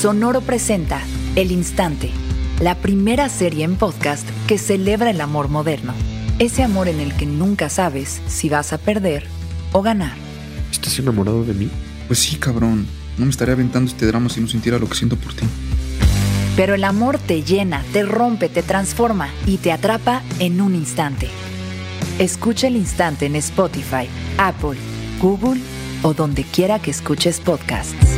Sonoro presenta El Instante, la primera serie en podcast que celebra el amor moderno. Ese amor en el que nunca sabes si vas a perder o ganar. ¿Estás enamorado de mí? Pues sí, cabrón. No me estaría aventando este drama si no sintiera lo que siento por ti. Pero el amor te llena, te rompe, te transforma y te atrapa en un instante. Escucha el instante en Spotify, Apple, Google o donde quiera que escuches podcasts.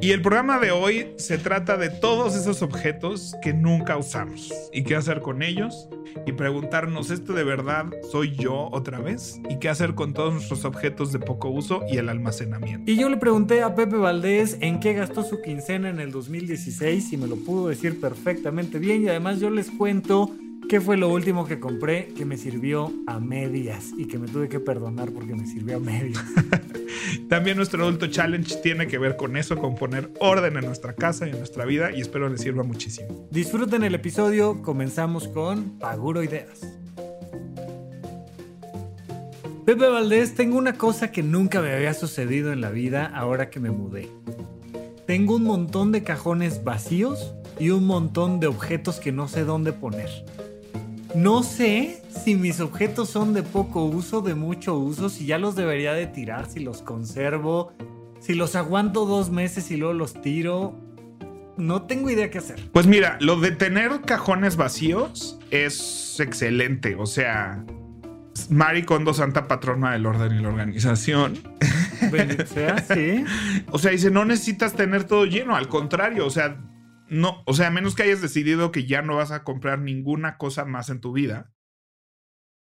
Y el programa de hoy se trata de todos esos objetos que nunca usamos y qué hacer con ellos y preguntarnos, ¿esto de verdad soy yo otra vez? ¿Y qué hacer con todos nuestros objetos de poco uso y el almacenamiento? Y yo le pregunté a Pepe Valdés en qué gastó su quincena en el 2016 y me lo pudo decir perfectamente bien y además yo les cuento ¿Qué fue lo último que compré que me sirvió a medias y que me tuve que perdonar porque me sirvió a medias? También nuestro adulto challenge tiene que ver con eso, con poner orden en nuestra casa y en nuestra vida y espero les sirva muchísimo. Disfruten el episodio, comenzamos con Paguro Ideas. Pepe Valdés, tengo una cosa que nunca me había sucedido en la vida ahora que me mudé. Tengo un montón de cajones vacíos y un montón de objetos que no sé dónde poner. No sé si mis objetos son de poco uso, de mucho uso, si ya los debería de tirar, si los conservo, si los aguanto dos meses y luego los tiro. No tengo idea qué hacer. Pues mira, lo de tener cajones vacíos es excelente. O sea, Mari Kondo, santa patrona del orden y la organización. Sea, sí. o sea, dice, no necesitas tener todo lleno, al contrario, o sea, no, o sea, a menos que hayas decidido que ya no vas a comprar ninguna cosa más en tu vida,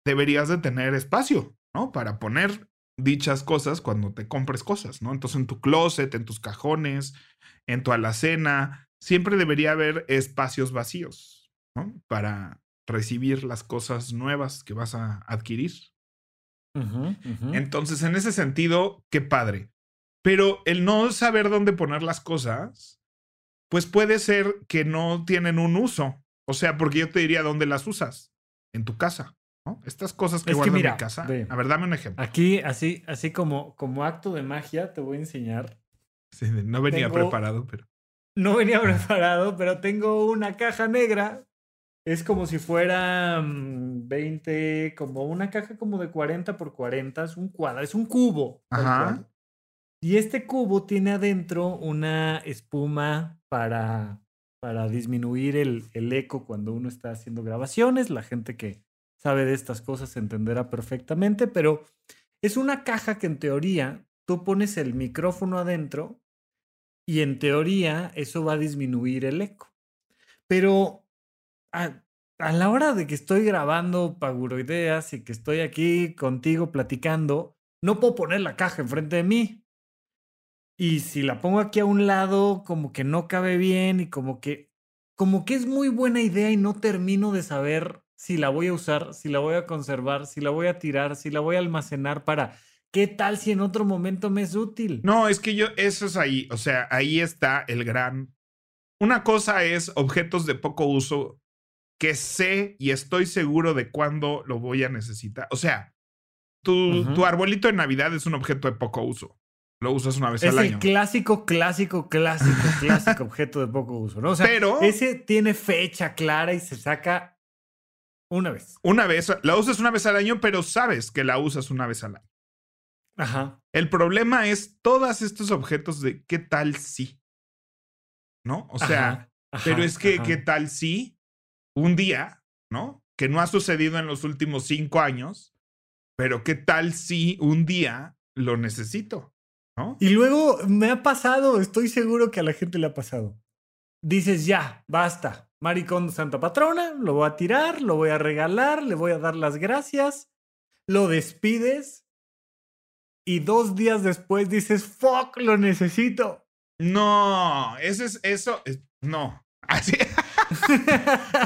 deberías de tener espacio, ¿no? Para poner dichas cosas cuando te compres cosas, ¿no? Entonces en tu closet, en tus cajones, en tu alacena, siempre debería haber espacios vacíos, ¿no? Para recibir las cosas nuevas que vas a adquirir. Entonces, en ese sentido, qué padre. Pero el no saber dónde poner las cosas pues puede ser que no tienen un uso. O sea, porque yo te diría dónde las usas. En tu casa. ¿no? Estas cosas que guardo en mi casa. a ver, dame un ejemplo. Aquí, así, así como, como acto de magia, te voy a enseñar. Sí, no venía preparado, pero. No venía preparado, pero tengo una caja negra. Es como si fuera 20, como una caja como de 40 por 40. Es un cuadro, es un cubo. Ajá. Y este cubo tiene adentro una espuma para, para disminuir el, el, eco cuando uno está haciendo grabaciones. La gente que sabe de estas cosas entenderá perfectamente, pero es una caja que en teoría tú pones el micrófono adentro y en teoría eso va a disminuir el eco. Pero a, a la hora de que estoy grabando Paguroideas y que estoy aquí contigo platicando, no puedo poner la caja enfrente de mí y si la pongo aquí a un lado, como que no cabe bien y como que, como que es muy buena idea y no termino de saber si la voy a usar, si la voy a conservar, si la voy a tirar, si la voy a almacenar para... ¿Qué tal si en otro momento me es útil? No, es que yo, eso es ahí, o sea, ahí está el gran... Una cosa es objetos de poco uso que sé y estoy seguro de cuándo lo voy a necesitar. O sea, tu, tu arbolito de Navidad es un objeto de poco uso lo usas una vez al año. Es el clásico, clásico, clásico, clásico objeto de poco uso, ¿no? O sea, Pero, ese tiene fecha clara y se saca una vez. Una vez, la usas una vez al año, pero sabes que la usas una vez al año. Ajá. El problema es todos estos objetos de qué tal si. ¿No? O sea, pero es que qué tal si un día, ¿no? Que no ha sucedido en los últimos cinco años, pero qué tal si un día lo necesito. Y luego me ha pasado, estoy seguro que a la gente le ha pasado. Dices, ya, basta. Maricón Santa Patrona, lo voy a tirar, lo voy a regalar, le voy a dar las gracias, lo despides y dos días después dices, fuck, lo necesito. No, eso es, eso, es, no. Así.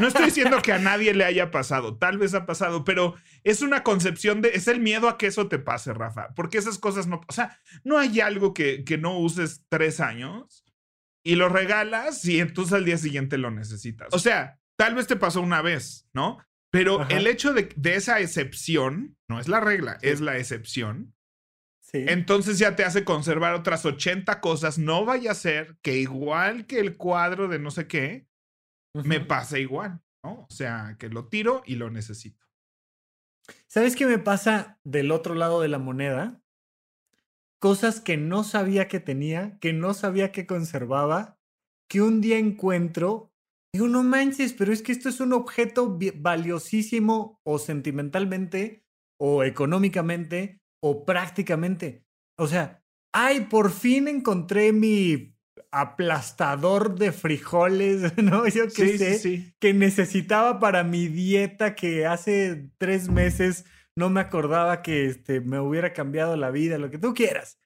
No estoy diciendo que a nadie le haya pasado, tal vez ha pasado, pero es una concepción de, es el miedo a que eso te pase, Rafa, porque esas cosas no, o sea, no hay algo que, que no uses tres años y lo regalas y entonces al día siguiente lo necesitas. O sea, tal vez te pasó una vez, ¿no? Pero el hecho de, de, esa excepción, no es la regla, es la excepción. Sí. Entonces ya te hace conservar otras 80 cosas. No vaya a ser que igual que el cuadro de no sé qué, me pase igual, ¿no? O sea, que lo tiro y lo necesito. ¿Sabes qué me pasa del otro lado de la moneda? cosas que no sabía que tenía, que no sabía que conservaba, que un día encuentro, digo, no manches, pero es que esto es un objeto valiosísimo o sentimentalmente o económicamente o prácticamente. O sea, ay, por fin encontré mi aplastador de frijoles, ¿no? Yo que sé, que necesitaba para mi dieta que hace tres meses no me acordaba que este, me hubiera cambiado la vida, lo que tú quieras.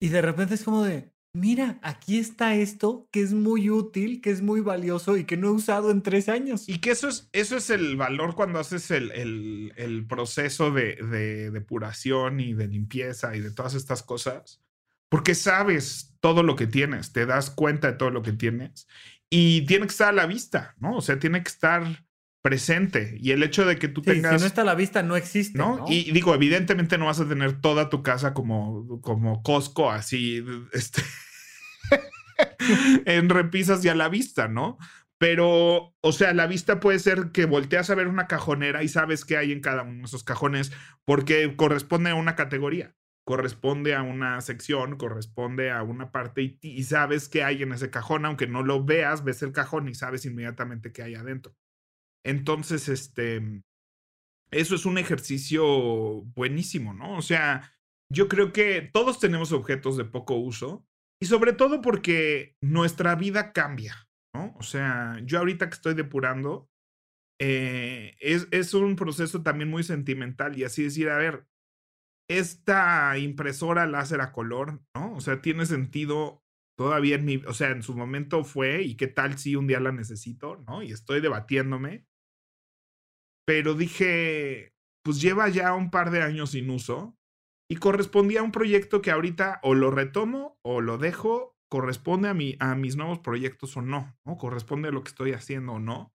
Y de repente es como de, mira, aquí está esto que es muy útil, que es muy valioso y que no he usado en tres años. Y que eso es, eso es el valor cuando haces el, el, proceso de, de, depuración y de limpieza y de todas estas cosas. Porque sabes todo lo que tienes, te das cuenta de todo lo que tienes y tiene que estar a la vista, ¿no? O sea, tiene que estar presente y el hecho de que tú tengas... Si no está a la vista, no existe. ¿no? Y digo, evidentemente no vas a tener toda tu casa como, como Costco, así, este, en repisas y a la vista, ¿no? Pero, o sea, la vista puede ser que volteas a ver una cajonera y sabes qué hay en cada uno de esos cajones porque corresponde a una categoría, corresponde a una sección, corresponde a una parte y, sabes qué hay en ese cajón, aunque no lo veas, ves el cajón y sabes inmediatamente qué hay adentro. Entonces, este, eso es un ejercicio buenísimo, ¿no? O sea, yo creo que todos tenemos objetos de poco uso y sobre todo porque nuestra vida cambia, ¿no? O sea, yo ahorita que estoy depurando, eh, es, es un proceso también muy sentimental y así decir, a ver, esta impresora láser a color, ¿no? O sea, tiene sentido todavía en mi, o sea, en su momento fue y qué tal si un día la necesito, ¿no? Y estoy debatiéndome pero dije, pues lleva ya un par de años sin uso y correspondía a un proyecto que ahorita o lo retomo o lo dejo, corresponde a, mi, a mis nuevos proyectos o no, ¿no? Corresponde a lo que estoy haciendo o no.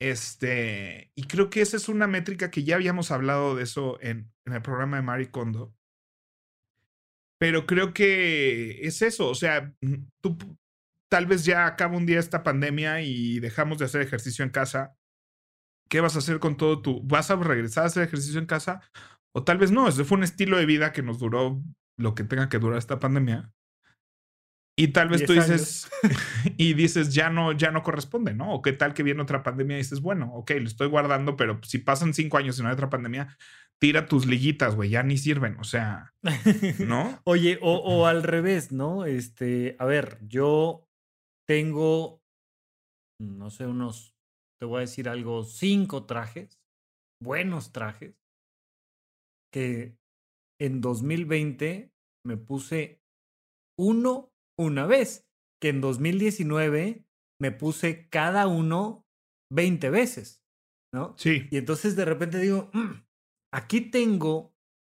Este, y creo que esa es una métrica que ya habíamos hablado de eso en, en el programa de Mari Kondo. Pero creo que es eso, o sea, tú tal vez ya acaba un día esta pandemia y dejamos de hacer ejercicio en casa ¿Qué vas a hacer con todo tu... ¿Vas a regresar a hacer ejercicio en casa? O tal vez no, ese fue un estilo de vida que nos duró lo que tenga que durar esta pandemia. Y tal vez tú dices, y dices, ya no, ya no corresponde, ¿no? O qué tal que viene otra pandemia y dices, bueno, ok, lo estoy guardando, pero si pasan cinco años y no hay otra pandemia, tira tus liguitas, güey, ya ni sirven, o sea, ¿no? Oye, o, o al revés, ¿no? Este, a ver, yo tengo, no sé, unos te voy a decir algo, cinco trajes, buenos trajes, que en 2020 me puse uno una vez, que en 2019 me puse cada uno 20 veces, ¿no? Sí. Y entonces de repente digo, mm, aquí tengo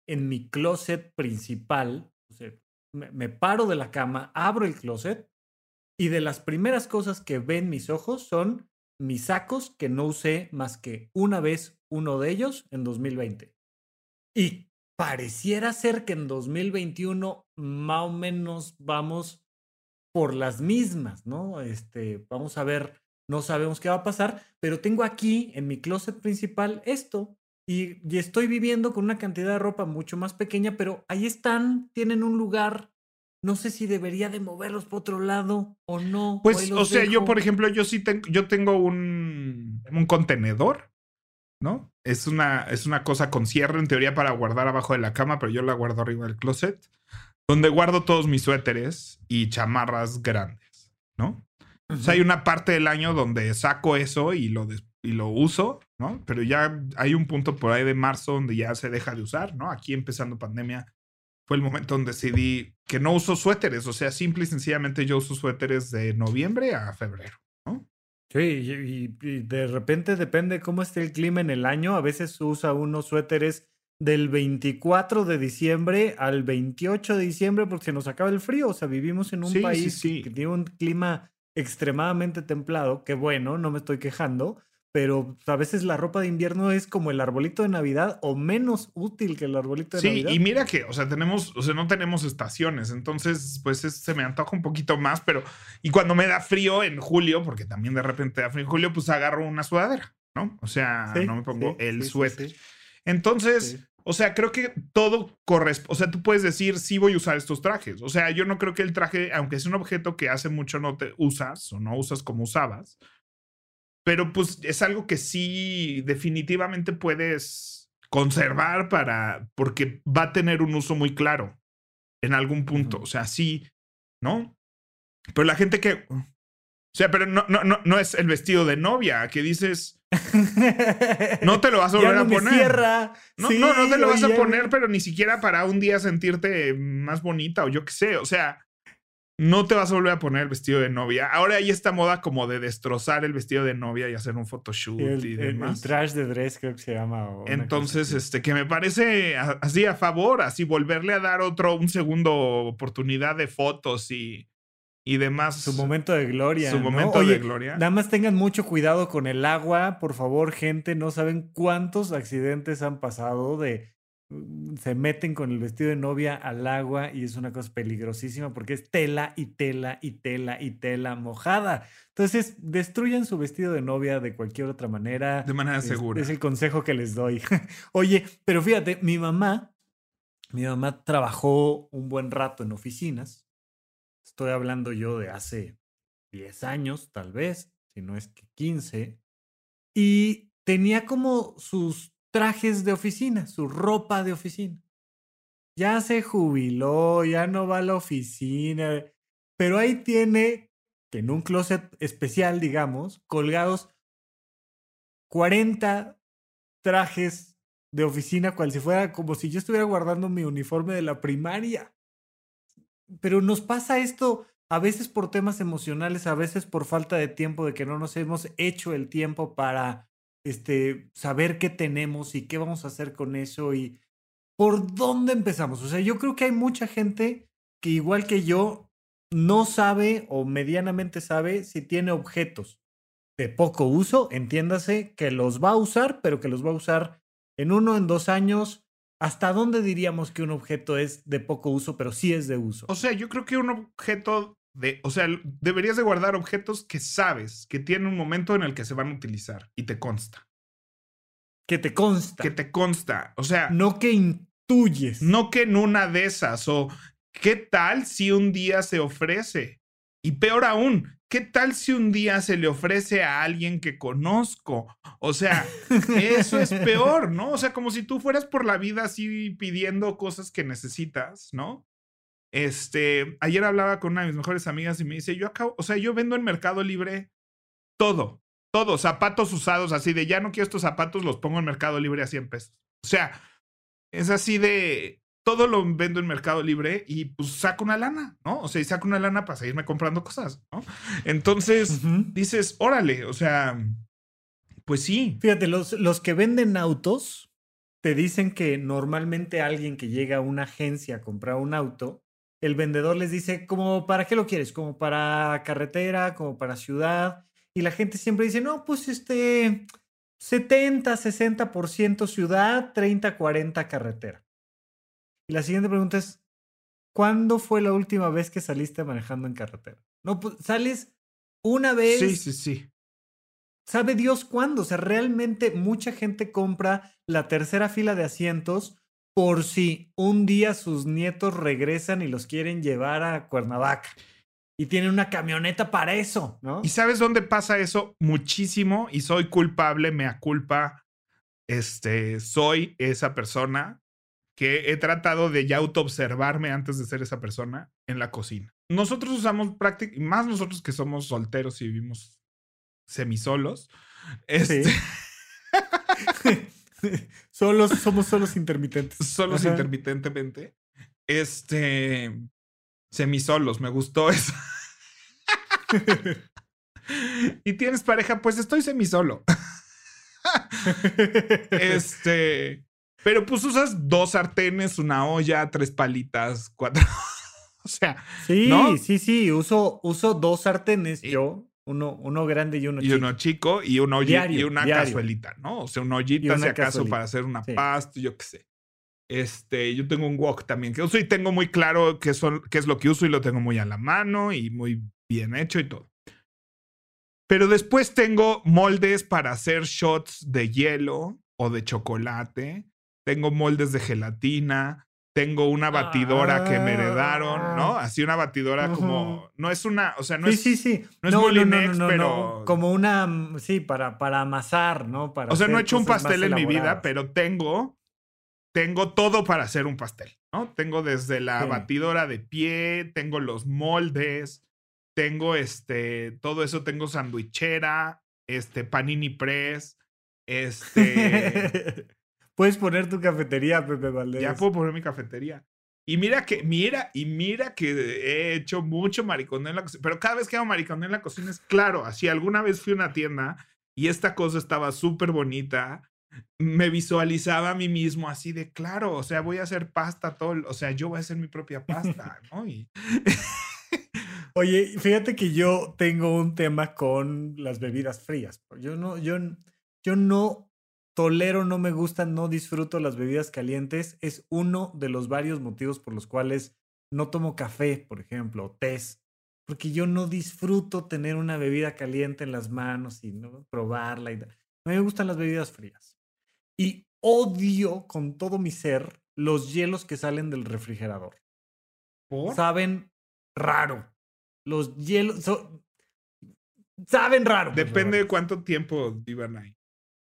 en mi closet principal, o sea, me, me, paro de la cama, abro el closet y de las primeras cosas que ven mis ojos son mis sacos que no usé más que una vez uno de ellos en 2020. Y pareciera ser que en 2021 más o menos vamos por las mismas, ¿no? Este, vamos a ver, no sabemos qué va a pasar, pero tengo aquí en mi closet principal esto y, y estoy viviendo con una cantidad de ropa mucho más pequeña, pero ahí están, tienen un lugar no sé si debería de moverlos por otro lado o no. Pues, o, sea, yo, por ejemplo, yo sí tengo, yo tengo un, un contenedor, ¿no? Es una, es una cosa con cierre en teoría para guardar abajo de la cama, pero yo la guardo arriba del closet, donde guardo todos mis suéteres y chamarras grandes, ¿no? O sea, hay una parte del año donde saco eso y lo, y lo uso, ¿no? Pero ya hay un punto por ahí de marzo donde ya se deja de usar, ¿no? Aquí empezando pandemia fue el momento donde decidí que no uso suéteres, o sea, simple y sencillamente yo uso suéteres de noviembre a febrero, ¿no? Sí, y, y- y de repente depende cómo esté el clima en el año. A veces usa unos suéteres del 24 de diciembre al 28 de diciembre porque se nos acaba el frío. O sea, vivimos en un Sí, sí, país sí. que tiene un clima extremadamente templado, que bueno, no me estoy quejando, pero a veces la ropa de invierno es como el arbolito de Navidad o menos útil que el arbolito de Sí, Navidad. y mira que, o sea, tenemos, o sea, no tenemos estaciones, entonces, pues es- se me antoja un poquito más, pero, y cuando me da frío en julio, porque también de repente da frío en julio, pues agarro una sudadera, ¿no? O sea, Sí, no me pongo sí, el sí, sí, suéter. sí. Entonces, Sí. O sea, creo que todo corresponde, o sea, tú puedes decir, sí voy a usar estos trajes. O sea, yo no creo que el traje, aunque es un objeto que hace mucho no te usas o no usas como usabas, pero pues es algo que sí definitivamente puedes conservar para, porque va a tener un uso muy claro en algún punto. O sea, sí, ¿no? Pero la gente que... O sea, pero no, no, no, no es el vestido de novia, que dices, no te lo vas a volver no a poner. cierra. No, Sí, no, no te lo vas a poner, pero ni siquiera para un día sentirte más bonita o yo qué sé. O sea, no te vas a volver a poner el vestido de novia. Ahora hay esta moda como de destrozar el vestido de novia y hacer un photoshoot El, y el- el demás. trash de dress creo que se llama. o Entonces, este, que me parece así a favor, así volverle a dar otro, un segundo oportunidad de fotos y, y demás. Su momento de gloria. Su ¿no? momento Oye, de gloria. Nada más tengan mucho cuidado con el agua, por favor, gente. No saben cuántos accidentes han pasado de mm, se meten con el vestido de novia al agua y es una cosa peligrosísima porque es tela y tela y tela y tela mojada. Entonces, destruyan su vestido de novia de cualquier otra manera. De manera Es- segura. Es el consejo que les doy. Oye, pero fíjate, mi mamá, mi mamá trabajó un buen rato en oficinas. Estoy hablando yo de hace 10 años, tal vez, si no es que 15. Y tenía como sus trajes de oficina, su ropa de oficina. Ya se jubiló, ya no va a la oficina, pero ahí tiene, en un closet especial, digamos, colgados 40 trajes de oficina, cual si fuera como si yo estuviera guardando mi uniforme de la primaria. Pero nos pasa esto a veces por temas emocionales, a veces por falta de tiempo, de que no nos hemos hecho el tiempo para este, saber qué tenemos y qué vamos a hacer con eso y por dónde empezamos. O sea, yo creo que hay mucha gente que igual que yo no sabe o medianamente sabe si tiene objetos de poco uso, entiéndase que los va a usar, pero que los va a usar en uno, en dos años. ¿Hasta dónde diríamos que un objeto es de poco uso, pero sí es de uso? O sea, yo creo que un objeto de, o sea, deberías de guardar objetos que sabes que tienen un momento en el que se van a utilizar y te consta. Que te consta. Que te consta. O sea, No que intuyes. no que en una de esas o qué tal si un día se ofrece. Y peor aún, ¿qué tal si un día se le ofrece a alguien que conozco? O sea, eso es peor, ¿no? O sea, como si tú fueras por la vida así pidiendo cosas que necesitas, ¿no? Este, ayer hablaba con una de mis mejores amigas y me dice, yo acabo, o sea, yo vendo en Mercado Libre todo, todo, zapatos usados así de, ya no quiero estos zapatos, los pongo en Mercado Libre a 100 pesos. O sea, es así de, todo lo vendo en Mercado Libre y pues saco una lana, ¿no? O sea, y saco una lana para seguirme comprando cosas, ¿no? Entonces, dices, órale, o sea, pues sí. Fíjate, los, los que venden autos te dicen que normalmente alguien que llega a una agencia a comprar un auto, el vendedor les dice, como, ¿para qué lo quieres? Como para carretera, como para ciudad. Y la gente siempre dice, no, pues este 70, 60% ciudad, 30, 40 carretera. Y la siguiente pregunta es, ¿cuándo fue la última vez que saliste manejando en carretera? No, pues sales una vez. Sí, sí, sí. ¿Sabe Dios cuándo? O sea, realmente mucha gente compra la tercera fila de asientos por si un día sus nietos regresan y los quieren llevar a Cuernavaca. Y tienen una camioneta para eso, ¿no? ¿Y sabes dónde pasa eso? Muchísimo y soy culpable, mea culpa. Este, soy esa persona que he tratado de ya autoobservarme antes de ser esa persona en la cocina. nosotros usamos prácticamente, más nosotros que somos solteros y vivimos semisolos. Este, Sí. solos, somos solos intermitentes. solos Ajá. intermitentemente. Este. Semisolos, me gustó eso. y tienes pareja, pues estoy semisolo. Este. Pero pues usas dos sartenes, una olla, tres palitas, cuatro. o sea, Sí, ¿no? sí, sí. Uso, uso dos sartenes Y- yo. Uno, uno grande y uno y chico. uno chico y una Diario, y una diario. cazuelita, ¿no? O sea, una ollita una si acaso cazuelita, para hacer una sí. pasta, yo qué sé. Este, yo tengo un wok también que uso y tengo muy claro qué, son, qué es lo que uso y lo tengo muy a la mano y muy bien hecho y todo. Pero después tengo moldes para hacer shots de hielo o de chocolate. Tengo moldes de gelatina. Tengo una batidora que me heredaron, ¿no? Así una batidora como. No es una. O sea, no sí, es. sí, sí. no es Molinex, no, pero- Como una, mm, sí, para, para amasar, ¿no? Para O sea, no he hecho un pastel en mi vida, pero tengo, tengo todo para hacer un pastel, ¿no? Tengo desde la Sí. batidora de pie, tengo los moldes, tengo este, todo eso, tengo sandwichera, este, panini press, este, Puedes poner tu cafetería, Pepe Valdés. ya puedo poner mi cafetería. Y mira que, mira, y mira que he hecho mucho mariconeo en la cocina, pero cada vez que hago mariconeo en la cocina es claro, así alguna vez fui a una tienda y esta cosa estaba súper bonita, me visualizaba a mí mismo así de claro, o sea, voy a hacer pasta todo, o sea, yo voy a hacer mi propia pasta, ¿no? Y Oye, fíjate que yo tengo un tema con las bebidas frías. Yo no, yo, yo no tolero, no me gustan, no disfruto las bebidas calientes. Es uno de los varios motivos por los cuales no tomo café, por ejemplo, o tés. Porque yo no disfruto tener una bebida caliente en las manos y ¿no? probarla. Y... da- A mí me gustan las bebidas frías. Y odio con todo mi ser los hielos que salen del refrigerador ¿por? saben raro. Los hielos so- saben raro. depende de cuánto tiempo vivan ahí.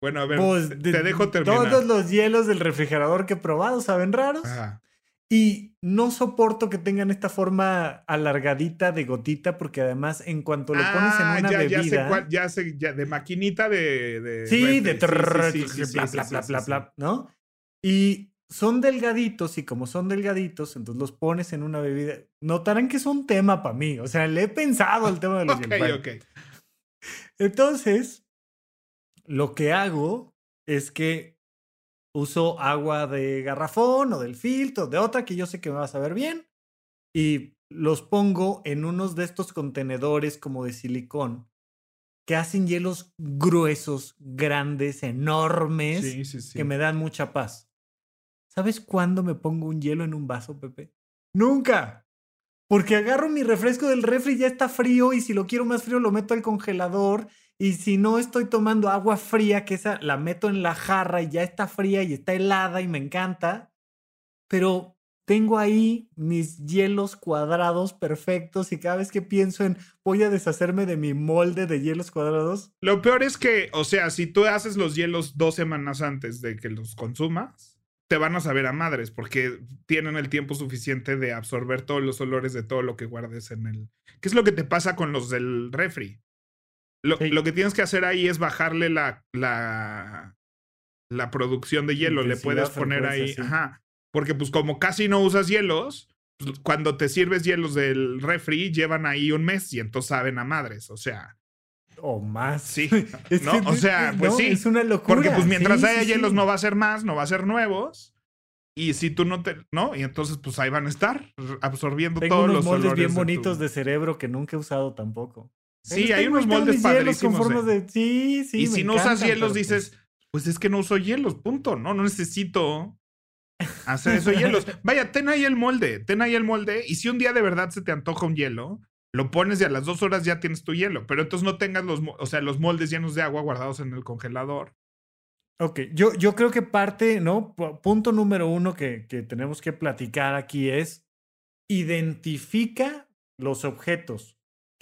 Bueno, a ver, Valdés. te, Pues, de- te dejo terminar. Todos los hielos del refrigerador que he probado saben raros. Ajá. Y no soporto que tengan esta forma alargadita de gotita, porque además, en cuanto lo pones en Ah, una ya, bebida. ya sé cuál, ya sé, ya, de maquinita de... de Sí, de ¿no? Y son delgaditos, y como son delgaditos, entonces los pones en una bebida. Notarán que es un tema para mí. O sea, le he pensado el tema de los Ok, hielos. Bueno, ok. Entonces, lo que hago es que uso agua de garrafón o del filtro, de otra que yo sé que me va a saber bien, y los pongo en unos de estos contenedores como de silicón que hacen hielos gruesos, grandes, enormes, Sí, sí, sí. que me dan mucha paz. ¿Sabes cuándo me pongo un hielo en un vaso, Pepe? Nunca. Porque agarro mi refresco del refri, ya está frío y si lo quiero más frío lo meto al congelador y si no estoy tomando agua fría, que esa la meto en la jarra y ya está fría y está helada y me encanta, pero tengo ahí mis hielos cuadrados perfectos y cada vez que pienso en voy a deshacerme de mi molde de hielos cuadrados, Lo peor es que, o sea, si tú haces los hielos dos semanas antes de que los consumas, te van a saber a madres porque tienen el tiempo suficiente de absorber todos los olores de todo lo que guardes en el... ¿Qué es lo que te pasa con los del refri? Lo, Sí. lo que tienes que hacer ahí es bajarle la, la, la producción de hielo. Le puedes poner ahí, sí. ajá. Porque pues como casi no usas hielos, pues, cuando te sirves hielos del refri, llevan ahí un mes y entonces saben a madres. O sea, o más. Sí, Es ¿no? que- O sea, pues no, sí. Es una locura. Porque pues mientras Sí, haya hielos no va a ser más, no va a ser nuevos. Y si tú no te, ¿no? Y entonces pues ahí van a estar absorbiendo Tengo todos unos los moldes bien de bonitos tu- de cerebro que nunca he usado tampoco. Sí, hay unos moldes padrísimos. Con formas de- de... Sí, sí. y me si no usas hielos dices, pues es que no uso hielos, punto. No, no necesito hacer eso de hielos. Vaya, ten ahí el molde, ten ahí el molde. Y si un día de verdad se te antoja un hielo, lo pones y a las dos horas ya tienes tu hielo. Pero entonces no tengas los, o sea, los moldes llenos de agua guardados en el congelador. Ok, yo, yo creo que parte, ¿no? Pu- Punto número uno que, que tenemos que platicar aquí es identifica los objetos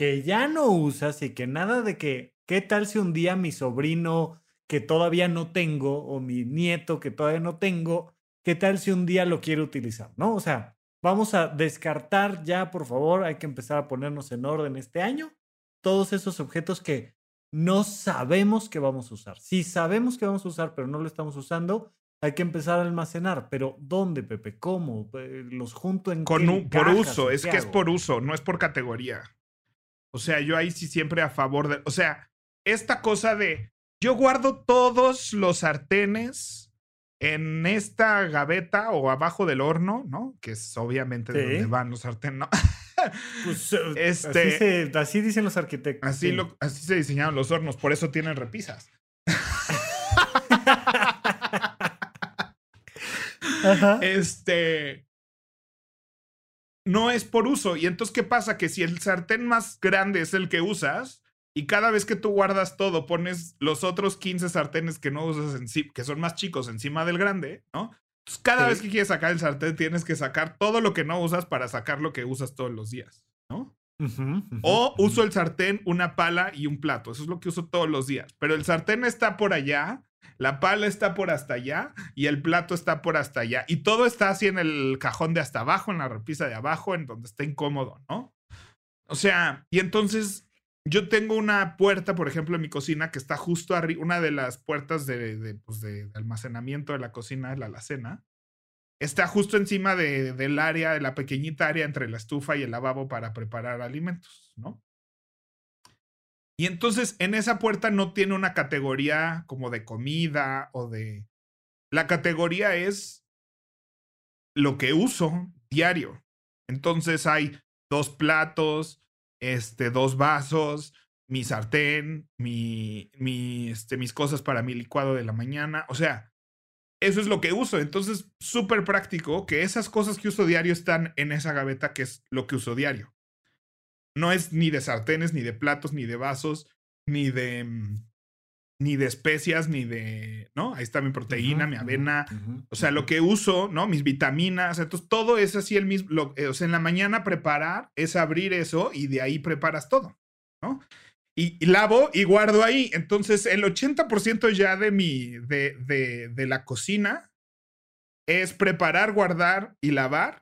que ya no usas y que nada de que, ¿qué tal si un día mi sobrino que todavía no tengo o mi nieto que todavía no tengo, ¿qué tal si un día lo quiere utilizar? ¿No? O sea, vamos a descartar ya, por favor, hay que empezar a ponernos en orden este año todos esos objetos que no sabemos que vamos a usar. Si sabemos que vamos a usar, pero no lo estamos usando, hay que empezar a almacenar. Pero ¿dónde, Pepe? ¿Cómo? Eh, ¿Los junto en Con qué un- por uso, es que es por uso, no es por categoría. O sea, yo ahí sí siempre a favor de, o sea, esta cosa de yo guardo todos los sartenes en esta gaveta o abajo del horno, ¿no? Que es obviamente Sí. donde van los sartenes, ¿no? Pues, eh, Este- así, se- así dicen los arquitectos. Así, sí. lo, así se diseñaron los hornos, por eso tienen repisas. Ajá. Este. No es por uso. Y entonces, ¿qué pasa? Que si el sartén más grande es el que usas, y cada vez que tú guardas todo, pones los otros 15 sartenes que no usas encima, que son más chicos encima del grande, ¿no? Entonces, cada Sí. vez que quieres sacar el sartén, tienes que sacar todo lo que no usas para sacar lo que usas todos los días, ¿no? O uso el sartén, una pala y un plato. Eso es lo que uso todos los días. Pero el sartén está por allá, la pala está por hasta allá y el plato está por hasta allá. Y todo está así en el cajón de hasta abajo, en la repisa de abajo, en donde está incómodo, ¿no? O sea, y entonces yo tengo una puerta, por ejemplo, en mi cocina que está justo arriba, una de las puertas de, de, pues, de almacenamiento de la cocina, de la alacena. Está justo encima de- del área, de la pequeñita área entre la estufa y el lavabo para preparar alimentos, ¿no? Y entonces en esa puerta no tiene una categoría como de comida o de... La categoría es lo que uso diario. Entonces hay dos platos, este, dos vasos, mi sartén, mi, este, mis cosas para mi licuado de la mañana. O sea, eso es lo que uso. Entonces, súper práctico que esas cosas que uso diario están en esa gaveta que es lo que uso diario. No es ni de sartenes, ni de platos, ni de vasos, ni de mm, ni de especias, ni de, ¿no? Ahí está mi proteína, mi avena, o sea, lo que uso, ¿no? Mis vitaminas, entonces todo es así el mismo, lo- eh, o sea, en la mañana preparar es abrir eso y de ahí preparas todo, ¿no? Y, y lavo y guardo ahí. Entonces, el 80% ya de mi, de, de, de la cocina es preparar, guardar y lavar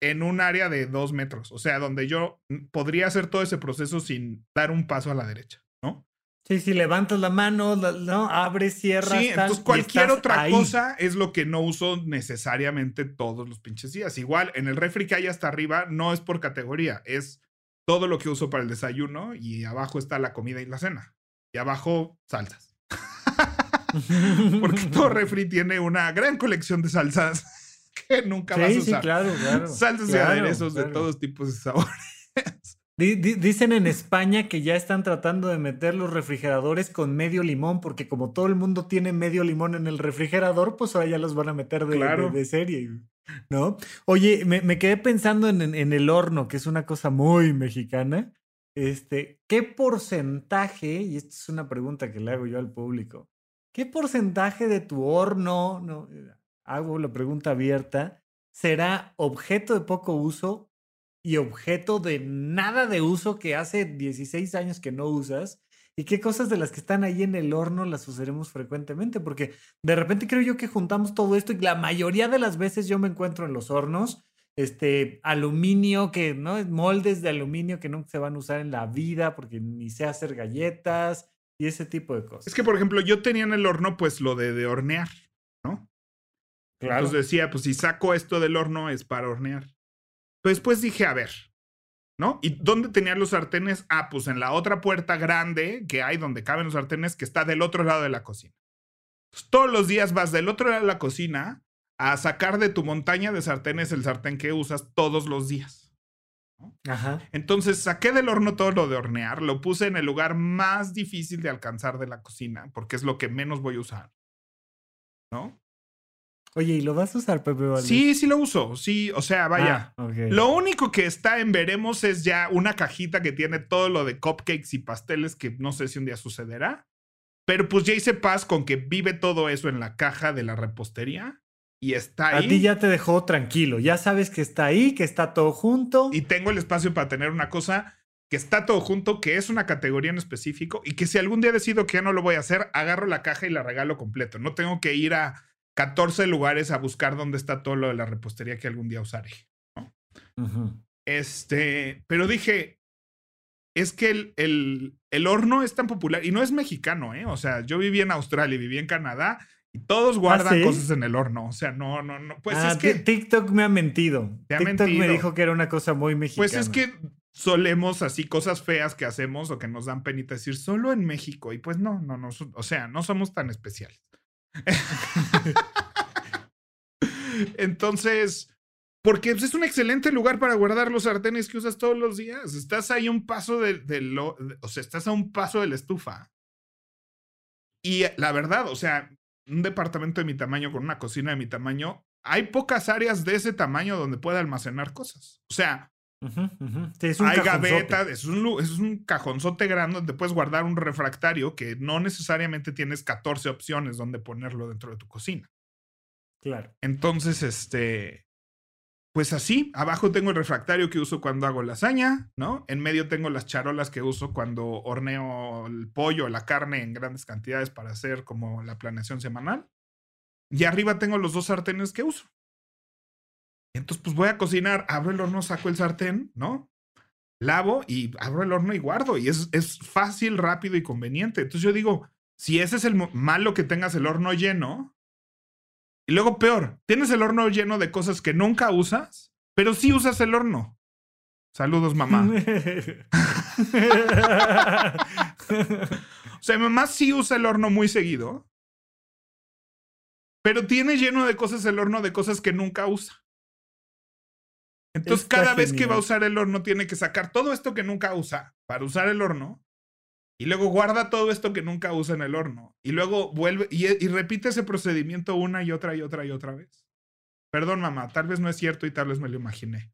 en un área de dos metros. O sea, donde yo mm, podría hacer todo ese proceso sin dar un paso a la derecha, ¿no? Sí, sí, levantas la mano, no, abres, cierras. Sí, entonces cualquier otra ahí. cosa es lo que no uso necesariamente todos los pinches días. Igual, en el refri que hay hasta arriba no es por categoría, es todo lo que uso para el desayuno y abajo está la comida y la cena. Y abajo, salsas. Porque todo refri tiene una gran colección de salsas que nunca vas a Sí, sí, usar. claro, claro. Salsas y claro, aderezos de todos tipos de sabores. Di- di- Dicen en España que ya están tratando de meter los refrigeradores con medio limón, porque como todo el mundo tiene medio limón en el refrigerador, pues ahora ya los van a meter de, de- Claro. de serie, ¿no? Oye, me, me quedé pensando en, en- en el horno, que es una cosa muy mexicana. Este, ¿qué porcentaje, y esta es una pregunta que le hago yo al público, ¿qué porcentaje de tu horno, no, eh, hago la pregunta abierta, será objeto de poco uso y objeto de nada de uso que hace 16 años que no usas? ¿Y qué cosas de las que están ahí en el horno las usaremos frecuentemente? Porque de repente creo yo que juntamos todo esto y la mayoría de las veces yo me encuentro en los hornos, este, aluminio, que, ¿no? Moldes de aluminio que nunca se van a usar en la vida porque ni sé hacer galletas y ese tipo de cosas. Es que, por ejemplo, yo tenía en el horno, pues lo de, de hornear. Entonces decía, pues si saco esto del horno es para hornear. Pero después dije, a ver, ¿no? ¿Y dónde tenían los sartenes? Ah, pues en la otra puerta grande que hay donde caben los sartenes que está del otro lado de la cocina. Entonces, todos los días vas del otro lado de la cocina a sacar de tu montaña de sartenes el sartén que usas todos los días. Ajá. Entonces saqué del horno todo lo de hornear, lo puse en el lugar más difícil de alcanzar de la cocina, porque es lo que menos voy a usar. ¿No? Oye, ¿y lo vas a usar, Pepe Valdés? Sí, sí lo uso. Sí, o sea, vaya. Ah, ok. Lo único que está en veremos es ya una cajita que tiene todo lo de cupcakes y pasteles que no sé si un día sucederá. Pero pues ya hice paz con que vive todo eso en la caja de la repostería y está A ahí. ti ya te dejó tranquilo. Ya sabes que está ahí, que está todo junto. Y tengo el espacio para tener una cosa que está todo junto, que es una categoría en específico y que si algún día decido que ya no lo voy a hacer, agarro la caja y la regalo completo. No tengo que ir a 14 lugares a buscar dónde está todo lo de la repostería que algún día usaré. Este, pero dije, es que el, el, el, horno es tan popular y no es mexicano, ¿eh? O sea, yo viví en Australia, viví en Canadá y todos ¿Ah, guardan cosas en el horno. O sea, no, no, no. Pues ah, es que. TikTok me ha mentido. Te TikTok mentido. me dijo que era una cosa muy mexicana. Pues es que solemos así cosas feas que hacemos o que nos dan penita decir solo en México. Y pues no, no, no. O sea, no somos tan especiales. Entonces, porque pues, es un excelente lugar para guardar los sartenes que usas todos los días. Estás ahí un paso de, lo, de, o sea, estás a un paso de la estufa. Y la verdad, o sea, un departamento de mi tamaño con una cocina de mi tamaño, hay pocas áreas de ese tamaño donde pueda almacenar cosas. O sea, uh -huh, uh -huh. Sí, es un hay gavetas, es un, es un cajonzote grande donde puedes guardar un refractario que no necesariamente tienes 14 opciones donde ponerlo dentro de tu cocina. Claro. Entonces, este, pues así, abajo tengo el refractario que uso cuando hago lasaña, ¿no? En medio tengo las charolas que uso cuando horneo el pollo, la carne en grandes cantidades para hacer como la planeación semanal. Y arriba tengo los dos sartenes que uso. Entonces, pues voy a cocinar, abro el horno, saco el sartén, ¿no? Lavo y abro el horno y guardo. Y es, es fácil, rápido y conveniente. Entonces yo digo, si ese es el malo que tengas el horno lleno, y luego peor, tienes el horno lleno de cosas que nunca usas, pero sí usas el horno. Saludos, mamá. o sea, mamá sí usa el horno muy seguido, pero tiene lleno de cosas el horno de cosas que nunca usa. Entonces, Está cada genial. vez que va a usar el horno, tiene que sacar todo esto que nunca usa para usar el horno y luego guarda todo esto que nunca usa en el horno. Y luego vuelve y, y, repite ese procedimiento una y otra y otra y otra vez. Perdón, mamá, tal vez no es cierto y tal vez me lo imaginé.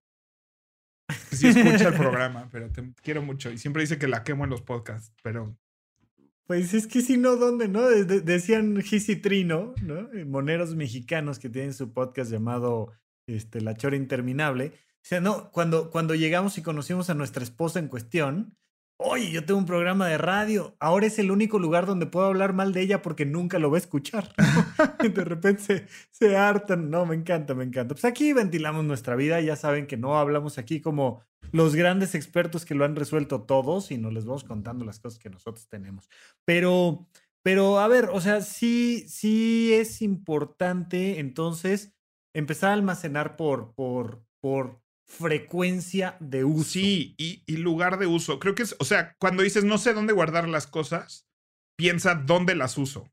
Sí escucha el programa, pero te quiero mucho. Y siempre dice que la quemo en los podcasts, pero... Pues es que si no, ¿dónde, no? De decían Gis y Trino, ¿no? Moneros mexicanos que tienen su podcast llamado este, La Chora Interminable. O sea, no, cuando, cuando llegamos y conocimos a nuestra esposa en cuestión, Oye, yo tengo un programa de radio. Ahora es el único lugar donde puedo hablar mal de ella porque nunca lo va a escuchar. ¿no? de repente se, se, hartan. No, me encanta, me encanta. Pues aquí ventilamos nuestra vida. Ya saben que no hablamos aquí como los grandes expertos que lo han resuelto todos y nos les vamos contando las cosas que nosotros tenemos. Pero, pero a ver, o sea, sí, sí es importante entonces empezar a almacenar por, por, por frecuencia de uso. Sí, y, y, lugar de uso. Creo que es, o sea, cuando dices no sé dónde guardar las cosas, piensa dónde las uso.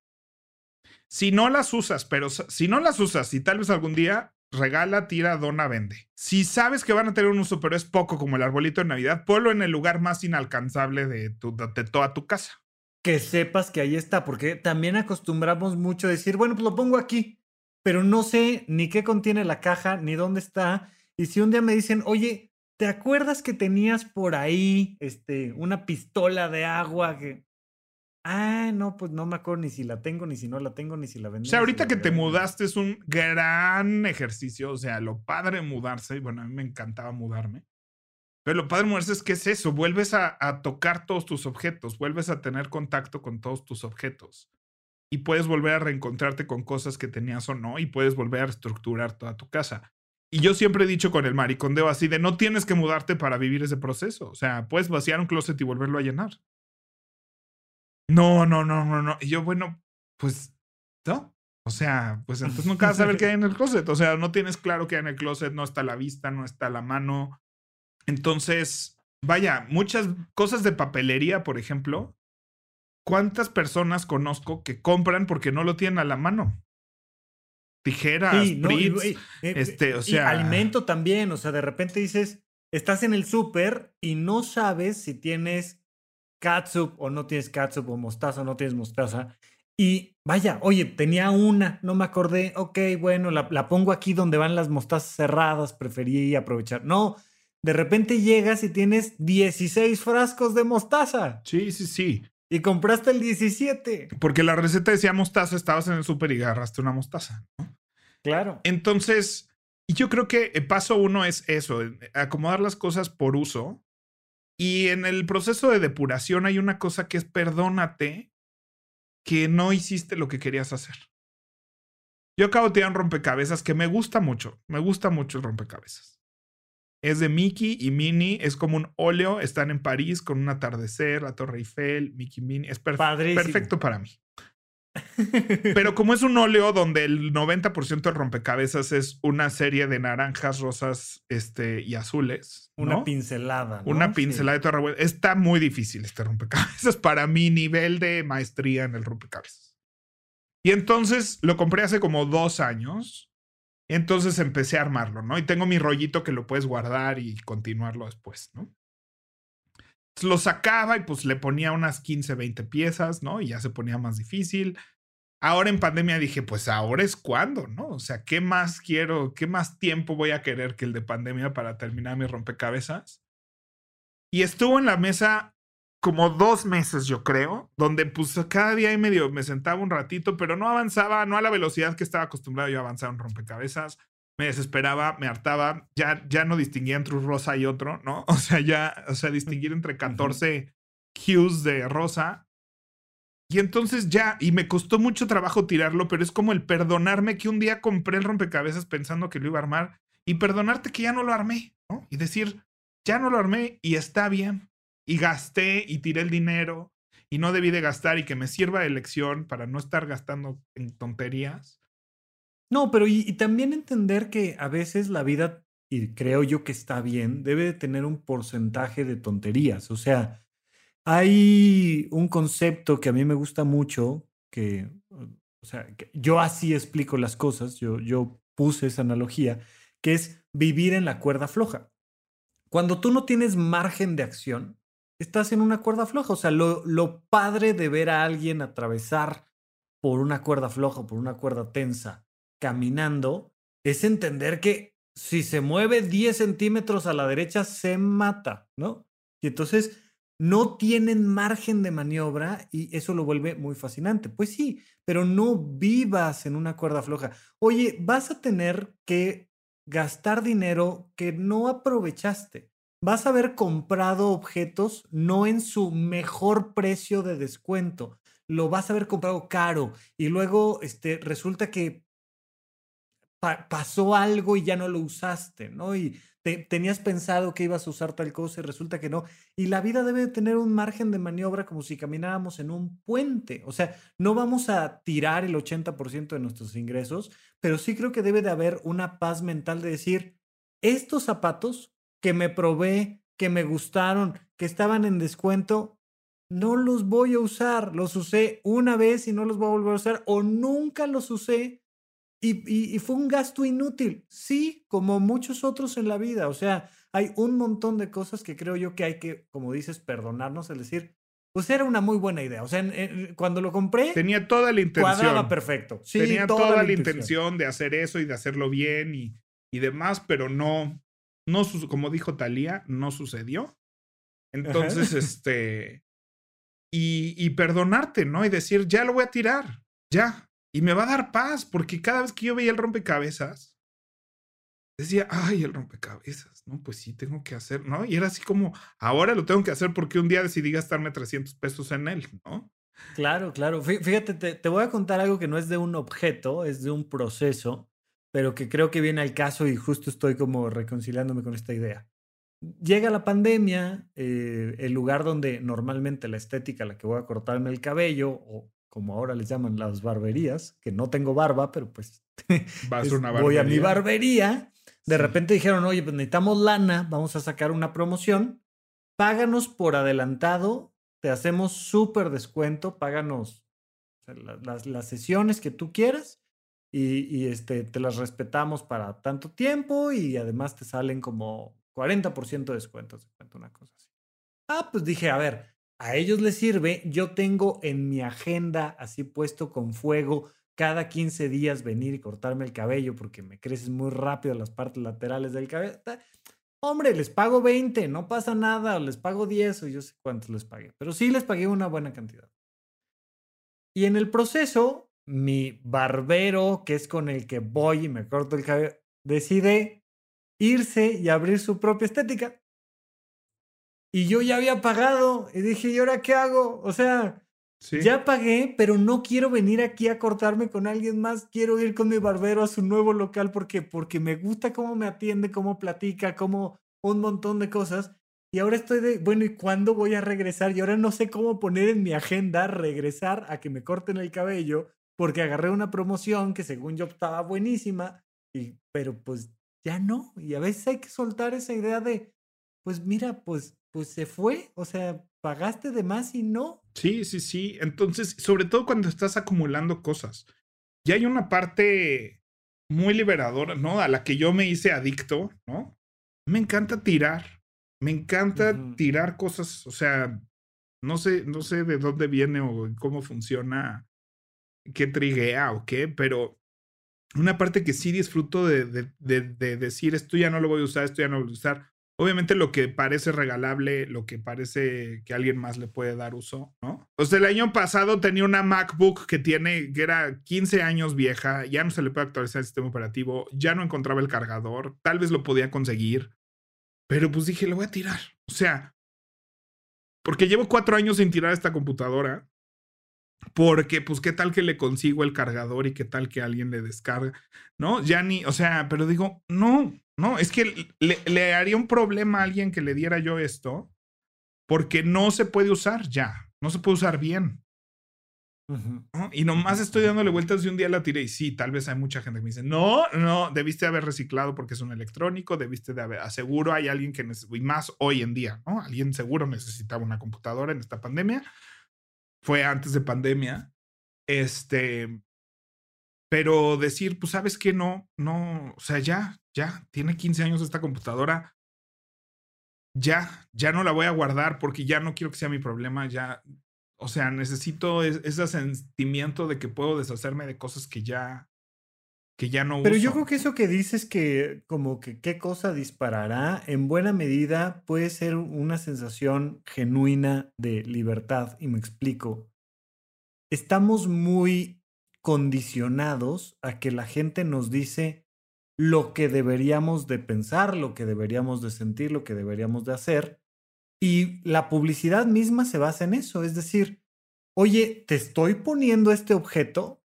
Si no las usas, pero si no las usas y tal vez algún día regala, tira, dona, vende. Si sabes que van a tener un uso, pero es poco como el arbolito de Navidad, ponlo en el lugar más inalcanzable de, tu, de toda tu casa. Que sepas que ahí está, porque también acostumbramos mucho a decir, bueno, pues lo pongo aquí, pero no sé ni qué contiene la caja, ni dónde está. Y si un día me dicen, oye, ¿te acuerdas que tenías por ahí este, una pistola de agua que... Ah, no, pues no me acuerdo ni si la tengo, ni si no la tengo, ni si la vendí. O sea, ahorita si que te mudaste es un gran ejercicio. O sea, lo padre mudarse, bueno, a mí me encantaba mudarme. Pero lo padre mudarse es que es eso, vuelves a, a tocar todos tus objetos, vuelves a tener contacto con todos tus objetos. Y puedes volver a reencontrarte con cosas que tenías o no, y puedes volver a estructurar toda tu casa. Y yo siempre he dicho con el maricondeo así de no tienes que mudarte para vivir ese proceso. O sea, puedes vaciar un closet y volverlo a llenar. No, no, no, no, no. Y yo, bueno, pues, ¿no? O sea, pues entonces nunca vas a saber qué hay en el closet. O sea, no tienes claro qué hay en el closet, no está la vista, no está la mano. Entonces, vaya, muchas cosas de papelería, por ejemplo. ¿Cuántas personas conozco que compran porque no lo tienen a la mano? tijeras, sí, no, y, y, este, o sea, alimento también, o sea, de repente dices, estás en el súper y no sabes si tienes catsup o no tienes catsup o mostaza o no tienes mostaza. Y vaya, oye, tenía una, no me acordé, ok, bueno, la, la pongo aquí donde van las mostazas cerradas, preferí aprovechar. No, de repente llegas y tienes 16 frascos de mostaza. Sí, sí, sí. Y compraste el 17. Porque la receta decía mostaza, estabas en el súper y agarraste una mostaza. ¿no? Claro. Entonces, yo creo que el paso uno es eso, acomodar las cosas por uso. Y en el proceso de depuración hay una cosa que es perdónate que no hiciste lo que querías hacer. Yo acabo de tirar un rompecabezas que me gusta mucho. Me gusta mucho el rompecabezas. Es de Mickey y Minnie. Es como un óleo. Están en París con un atardecer, la Torre Eiffel, Mickey Minnie. Es perfe- Padrísimo. perfecto para mí. Pero como es un óleo donde el 90% del rompecabezas es una serie de naranjas, rosas este, y azules. Una pincelada. ¿no? Una Sí. pincelada de revuelta. Está muy difícil este rompecabezas para mi nivel de maestría en el rompecabezas. Y entonces lo compré hace como dos años. Entonces empecé a armarlo, ¿no? Y tengo mi rollito que lo puedes guardar y continuarlo después, ¿no? Lo sacaba y pues le ponía unas 15, 20 piezas, ¿no? Y ya se ponía más difícil. Ahora en pandemia dije, pues ahora es cuando, ¿no? O sea, ¿qué más quiero, qué más tiempo voy a querer que el de pandemia para terminar mi rompecabezas? Y estuvo en la mesa como dos meses, yo creo, donde pues cada día y medio me sentaba un ratito, pero no avanzaba, no a la velocidad que estaba acostumbrado yo a avanzar en rompecabezas. Me desesperaba, me hartaba, ya, ya no distinguía entre un rosa y otro, ¿no? O sea, ya, o sea, distinguir entre 14 hues de rosa. Y entonces ya, y me costó mucho trabajo tirarlo, pero es como el perdonarme que un día compré el rompecabezas pensando que lo iba a armar y perdonarte que ya no lo armé, ¿no? Y decir, ya no lo armé y está bien. Y gasté y tiré el dinero y no debí de gastar y que me sirva de lección para no estar gastando en tonterías. No, pero y, también entender que a veces la vida, y creo yo que está bien, debe de tener un porcentaje de tonterías. O sea, hay un concepto que a mí me gusta mucho, que, o sea, yo así explico las cosas, yo, yo puse esa analogía, que es vivir en la cuerda floja. Cuando tú no tienes margen de acción, estás en una cuerda floja. O sea, lo, lo padre de ver a alguien atravesar por una cuerda floja, por una cuerda tensa, caminando, es entender que si se mueve 10 centímetros a la derecha, se mata, ¿no? Y entonces no tienen margen de maniobra y eso lo vuelve muy fascinante. Pues sí, pero no vivas en una cuerda floja. Oye, vas a tener que gastar dinero que no aprovechaste. Vas a haber comprado objetos no en su mejor precio de descuento. Lo vas a haber comprado caro y luego este, resulta que pa- pasó algo y ya no lo usaste, ¿no? Y te- tenías pensado que ibas a usar tal cosa y resulta que no. Y la vida debe de tener un margen de maniobra como si camináramos en un puente. O sea, no vamos a tirar el 80% de nuestros ingresos, pero sí creo que debe de haber una paz mental de decir, estos zapatos que me probé, que me gustaron, que estaban en descuento, no los voy a usar. Los usé una vez y no los voy a volver a usar o nunca los usé y, y- y fue un gasto inútil. Sí, como muchos otros en la vida. O sea, hay un montón de cosas que creo yo que hay que, como dices, perdonarnos, es decir, pues era una muy buena idea. O sea, en- en- cuando lo compré, Tenía toda la intención. cuadraba perfecto. Sí, Tenía toda, la intención. de hacer eso y de hacerlo bien y, y demás, pero no, no, como dijo Talía, no sucedió. Entonces, este, y, y perdonarte, ¿no? Y decir, ya lo voy a tirar, ya. Y me va a dar paz, porque cada vez que yo veía el rompecabezas, decía, ay, el rompecabezas, ¿no? Pues sí, tengo que hacer, ¿no? Y era así como, ahora lo tengo que hacer porque un día decidí gastarme 300 pesos en él, ¿no? Claro, claro. Fí- Fíjate, te, te voy a contar algo que no es de un objeto, es de un proceso, pero que creo que viene al caso y justo estoy como reconciliándome con esta idea. Llega la pandemia, eh, el lugar donde normalmente la estética la que voy a cortarme el cabello, o como ahora les llaman las barberías, que no tengo barba, pero pues Vas es- a una voy a mi barbería. De Sí. repente dijeron, oye, pues necesitamos lana, vamos a sacar una promoción, páganos por adelantado, te hacemos súper descuento, páganos las sesiones que tú quieras y, y, este, te las respetamos para tanto tiempo y además te salen como 40% de descuento, se cuenta una cosa así. Ah, pues dije, a ver, a ellos les sirve, yo tengo en mi agenda así puesto con fuego cada 15 días venir y cortarme el cabello porque me crecen muy rápido las partes laterales del cabello. Hombre, les pago 20, no pasa nada, o les pago 10 o yo sé cuántos les pagué, pero sí les pagué una buena cantidad. Y en el proceso, mi barbero, que es con el que voy y me corto el cabello, decide irse y abrir su propia estética. Y yo ya había pagado y dije, ¿y ahora qué hago? O sea, Sí. ya pagué, pero no quiero venir aquí a cortarme con alguien más. Quiero ir con mi barbero a su nuevo local porque, porque me gusta cómo me atiende, cómo platica, cómo un montón de cosas. Y ahora estoy de, bueno, ¿y cuándo voy a regresar? Y ahora no sé cómo poner en mi agenda regresar a que me corten el cabello porque agarré una promoción que según yo estaba buenísima, y, pero pues ya no. Y a veces hay que soltar esa idea de, pues mira, pues, pues se fue, o sea, pagaste de más y no. Sí, sí, sí. Entonces, sobre todo cuando estás acumulando cosas. Ya hay una parte muy liberadora, ¿no? A la que yo me hice adicto, ¿no? Me encanta tirar. Me encanta tirar cosas, o sea, no sé, no sé de dónde viene o cómo funciona, qué triguea o qué, pero una parte que sí disfruto de, de, de, decir, esto ya no lo voy a usar, esto ya no lo voy a usar. Obviamente lo que parece regalable, lo que parece que alguien más le puede dar uso, ¿no? O sea, el año pasado tenía una MacBook que tiene, que era 15 años vieja, ya no se le puede actualizar el sistema operativo, ya no encontraba el cargador, tal vez lo podía conseguir, pero pues dije, lo voy a tirar. O sea, porque llevo cuatro años sin tirar esta computadora. Porque, pues, ¿qué tal que le consigo el cargador y qué tal que alguien le descarga? ¿No? Ya ni, o sea, pero digo, no, no, es que le, le haría un problema a alguien que le diera yo esto, porque no se puede usar ya, no se puede usar bien. Y nomás estoy dándole vueltas y un día la tiré y sí, tal vez hay mucha gente que me dice, no, no, debiste haber reciclado porque es un electrónico, debiste de haber, aseguro hay alguien que y más hoy en día, ¿no? Alguien seguro necesitaba una computadora en esta pandemia. Fue antes de pandemia. Este, pero decir, pues sabes que no, no, o sea, ya, ya, tiene 15 años esta computadora. Ya, ya no la voy a guardar porque ya no quiero que sea mi problema, ya o sea, necesito ese sentimiento de que puedo deshacerme de cosas que ya, que ya no Pero yo creo que eso que dices que como que qué cosa disparará, en buena medida puede ser una sensación genuina de libertad. Y me explico. Estamos muy condicionados a que la gente nos dice lo que deberíamos de pensar, lo que deberíamos de sentir, lo que deberíamos de hacer. Y la publicidad misma se basa en eso, es decir, oye, te estoy poniendo este objeto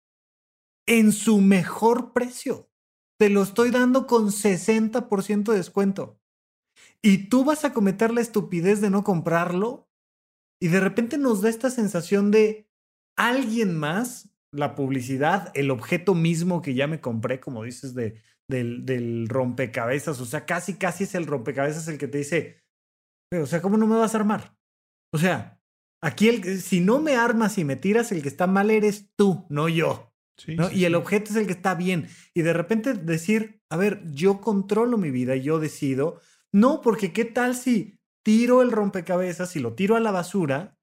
en su mejor precio. Te lo estoy dando con 60% de descuento. Y tú vas a cometer la estupidez de no comprarlo. Y de repente nos da esta sensación de alguien más, la publicidad, el objeto mismo que ya me compré, como dices, de, del, del rompecabezas. O sea, casi, casi es el rompecabezas el que te dice, o sea, ¿cómo no me vas a armar? O sea, aquí el, si no me armas y me tiras, el que está mal eres tú, no yo. Y el objeto es el que está bien. Y de repente decir, a ver, yo controlo mi vida, yo decido. No, porque qué tal si tiro el rompecabezas y lo tiro a la basura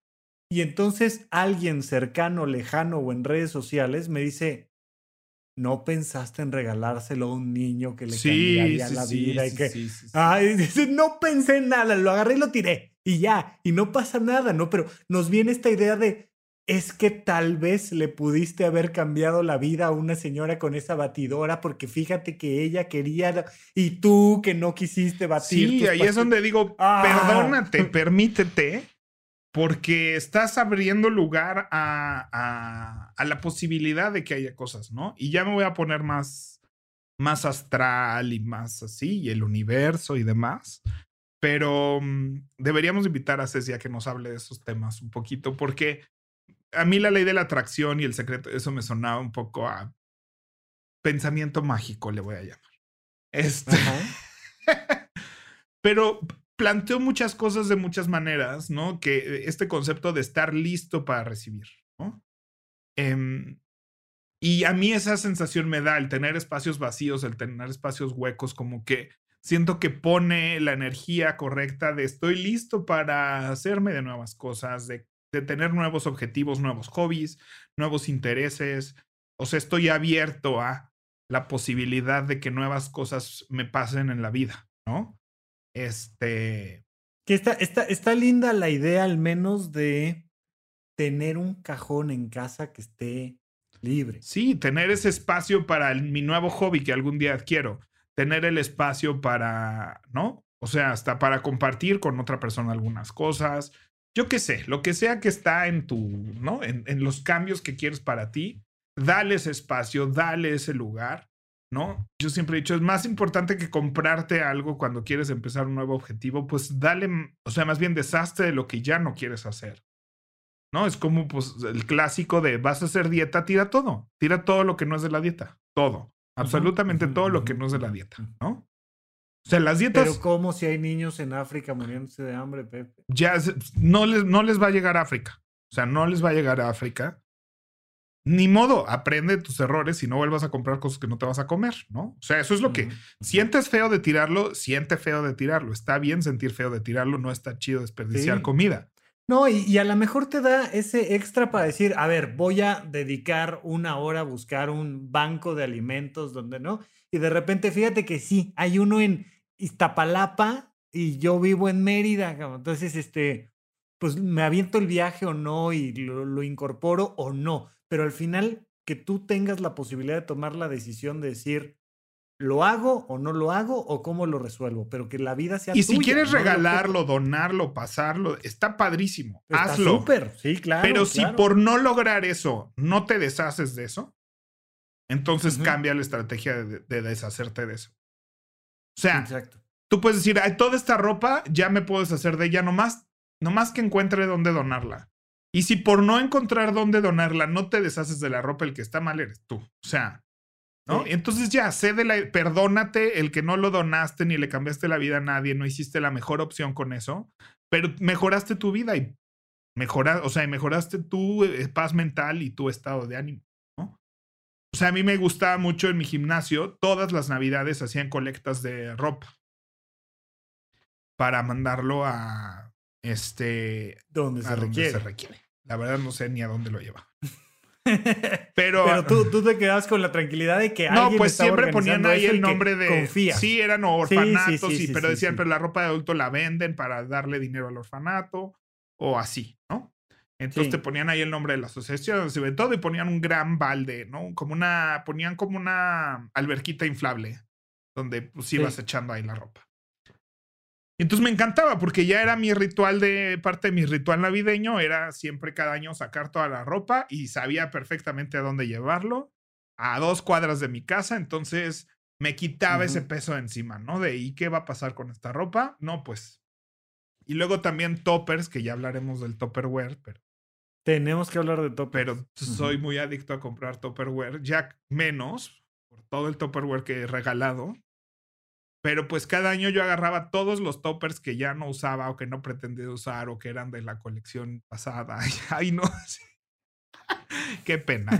y entonces alguien cercano, lejano o en redes sociales me dice, no pensaste en regalárselo a un niño que le cambiaría la vida y que ay no pensé en nada lo agarré y lo tiré y ya y no pasa nada no pero nos viene esta idea de es que tal vez le pudiste haber cambiado la vida a una señora con esa batidora porque fíjate que ella quería y tú que no quisiste batir sí ahí es donde digo ah. perdónate permítete porque estás abriendo lugar a, a, la posibilidad de que haya cosas, ¿no? Y ya me voy a poner más, más astral y más así, y el universo y demás. Pero mm, deberíamos invitar a Ceci a que nos hable de esos temas un poquito, porque a mí la ley de la atracción y el secreto, eso me sonaba un poco a pensamiento mágico, le voy a llamar. Este. Pero planteó muchas cosas de muchas maneras, ¿no? Que este concepto de estar listo para recibir, ¿no? Em, y a mí esa sensación me da el tener espacios vacíos, el tener espacios huecos, como que siento que pone la energía correcta de estoy listo para hacerme de nuevas cosas, de, de tener nuevos objetivos, nuevos hobbies, nuevos intereses. O sea, estoy abierto a la posibilidad de que nuevas cosas me pasen en la vida, ¿no? Este. Que está, está, está linda la idea, al menos, de tener un cajón en casa que esté libre. Sí, tener ese espacio para mi nuevo hobby que algún día adquiero. Tener el espacio para, ¿no? O sea, hasta para compartir con otra persona algunas cosas. Yo qué sé, lo que sea que está en tu, ¿no? En, en los cambios que quieres para ti, dale ese espacio, dale ese lugar ¿no? Yo siempre he dicho, es más importante que comprarte algo cuando quieres empezar un nuevo objetivo, pues dale, o sea, más bien deshazte de lo que ya no quieres hacer. ¿No? Es como pues el clásico de vas a hacer dieta, tira todo, tira todo lo que no es de la dieta, todo, absolutamente todo lo que no es de la dieta, ¿no? O sea, las dietas. Pero ¿cómo si hay niños en África muriéndose de hambre, Pepe? Ya no les, no les va a llegar a África. O sea, no les va a llegar a África. Ni modo, aprende tus errores y no vuelvas a comprar cosas que no te vas a comer, ¿no? O sea, eso es lo que sientes feo de tirarlo, siente feo de tirarlo. Está bien sentir feo de tirarlo, no está chido desperdiciar comida. No, y, y, a lo mejor te da ese extra para decir, a ver, voy a dedicar una hora a buscar un banco de alimentos donde no. Y de repente, fíjate que sí, hay uno en Iztapalapa y yo vivo en Mérida. Entonces, este, pues me aviento el viaje o no y lo, lo incorporo o no pero al final que tú tengas la posibilidad de tomar la decisión de decir, ¿lo hago o no lo hago o cómo lo resuelvo? Pero que la vida sea Y si quieres regalarlo, donarlo, pasarlo, está padrísimo. Está hazlo. Súper, sí, claro. Pero si por no lograr eso no te deshaces de eso, entonces cambia la estrategia de, de, deshacerte de eso. O sea, Exacto. tú puedes decir, Ay, toda esta ropa ya me puedo deshacer de ella, nomás, nomás que encuentre dónde donarla. Y si por no encontrar dónde donarla no te deshaces de la ropa, el que está mal eres tú. O sea, ¿no? Entonces ya, cede la, perdónate el que no lo donaste ni le cambiaste la vida a nadie, no hiciste la mejor opción con eso, pero mejoraste tu vida y mejora, o sea, mejoraste tu eh, paz mental y tu estado de ánimo. O sea, a mí me gustaba mucho en mi gimnasio, todas las navidades hacían colectas de ropa para mandarlo a este, donde se, requiere. se requiere. La verdad no sé ni a dónde lo lleva. Pero, Pero tú, tú, te quedas con la tranquilidad de que No, pues siempre ponían ahí el nombre de. Confía. Sí, eran orfanatos, sí, pero decían, pero la ropa de adulto la venden para darle dinero al orfanato o así, ¿no? Entonces te ponían ahí el nombre de la asociación, se ve todo y ponían un gran balde, ¿no? Como una, ponían como una alberquita inflable donde pues ibas echando ahí la ropa. Entonces me encantaba porque ya era mi ritual de parte de mi ritual navideño, era siempre cada año sacar toda la ropa y sabía perfectamente a dónde llevarlo, a dos cuadras de mi casa, entonces me quitaba ese peso encima, ¿no? De ¿y qué va a pasar con esta ropa? No, pues. Y luego también toppers, que ya hablaremos del topperware, pero tenemos que hablar de toppers. Pero soy muy adicto a comprar topperware, ya menos por todo el topperware que he regalado, pero pues cada año yo agarraba todos los toppers que ya no usaba o que no pretendía usar o que eran de la colección pasada. Ay, no. Qué pena.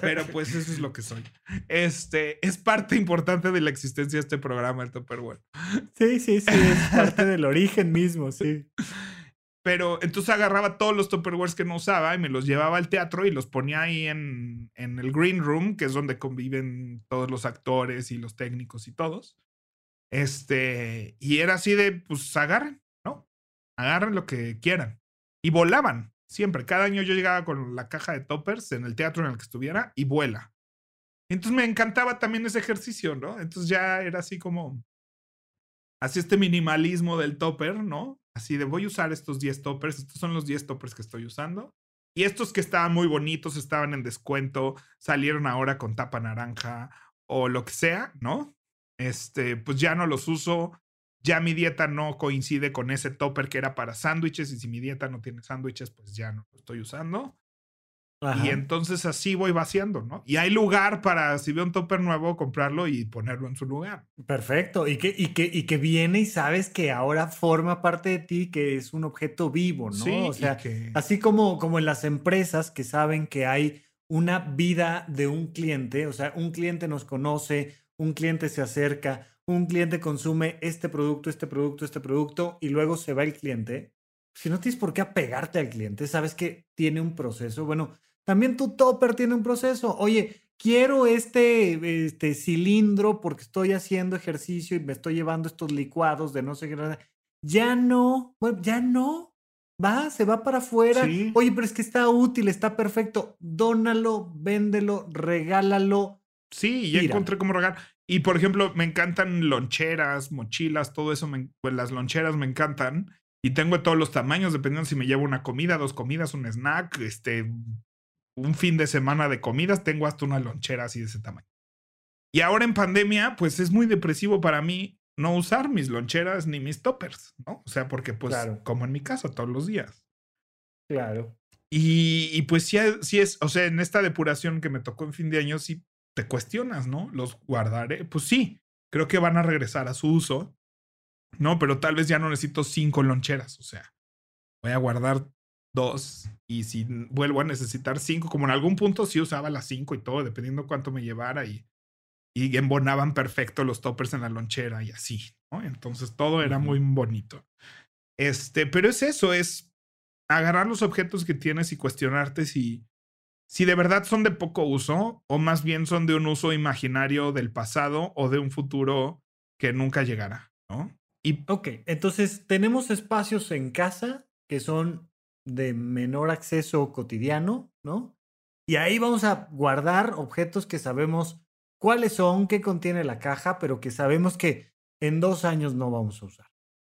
Pero pues eso es lo que soy. Este es parte importante de la existencia de este programa, el Topperware. Sí, sí, sí, es parte del origen mismo, sí. Pero entonces agarraba todos los Tupperwares que no usaba y me los llevaba al teatro y los ponía ahí en, en el green room, que es donde conviven todos los actores y los técnicos y todos. Este, y era así de, pues agarren, ¿no? Agarren lo que quieran. Y volaban, siempre. Cada año yo llegaba con la caja de toppers en el teatro en el que estuviera y vuela. Entonces me encantaba también ese ejercicio, ¿no? Entonces ya era así como, así este minimalismo del topper, ¿no? Así de voy a usar estos 10 toppers, estos son los 10 toppers que estoy usando. Y estos que estaban muy bonitos, estaban en descuento, salieron ahora con tapa naranja o lo que sea, ¿no? este, pues ya no los uso. Ya mi dieta no coincide con ese topper que era para sándwiches y si mi dieta no tiene sándwiches, pues ya no lo estoy usando. Y entonces así voy vaciando, ¿no? Y hay lugar para, si veo un topper nuevo, comprarlo y ponerlo en su lugar. Perfecto. Y que, y que, y que viene y sabes que ahora forma parte de ti, que es un objeto vivo, ¿no? Sí, o sea, que... así como, como en las empresas que saben que hay una vida de un cliente, o sea, un cliente nos conoce, un cliente se acerca, un cliente consume este producto, este producto, este producto y luego se va el cliente. Si no tienes por qué apegarte al cliente, sabes que tiene un proceso. Bueno, también tu topper tiene un proceso. Oye, quiero este, este cilindro porque estoy haciendo ejercicio y me estoy llevando estos licuados de no sé qué. Ya no, ya no. Va, se va para afuera. Oye, pero es que está útil, está perfecto. Dónalo, véndelo, regálalo Sí, ya encontré cómo regar. Y por ejemplo, me encantan loncheras, mochilas, todo eso. pues las loncheras me encantan. Y tengo todos los tamaños, dependiendo si me llevo una comida, dos comidas, un snack, este, un fin de semana de comidas, tengo hasta una lonchera así de ese tamaño. Y ahora en pandemia, pues es muy depresivo para mí no usar mis loncheras ni mis toppers, ¿no? O sea, porque pues como en mi casa todos los días. Claro. Y, y pues sí, sí, es, o sea, en esta depuración que me tocó en fin de año, sí te cuestionas, ¿no? Los guardaré. Pues sí, creo que van a regresar a su uso, ¿no? Pero tal vez ya no necesito cinco loncheras, o sea, voy a guardar dos y si vuelvo a necesitar cinco, como en algún punto sí usaba las cinco y todo, dependiendo cuánto me llevara y, y embonaban perfecto los toppers en la lonchera y así, ¿no? Entonces todo era muy bonito. Este, pero es eso, es agarrar los objetos que tienes y cuestionarte si, si de verdad son de poco uso o más bien son de un uso imaginario del pasado o de un futuro que nunca llegará, ¿no? Y... Ok, entonces tenemos espacios en casa que son de menor acceso cotidiano, ¿no? Y ahí vamos a guardar objetos que sabemos cuáles son, qué contiene la caja, pero que sabemos que en dos años no vamos a usar.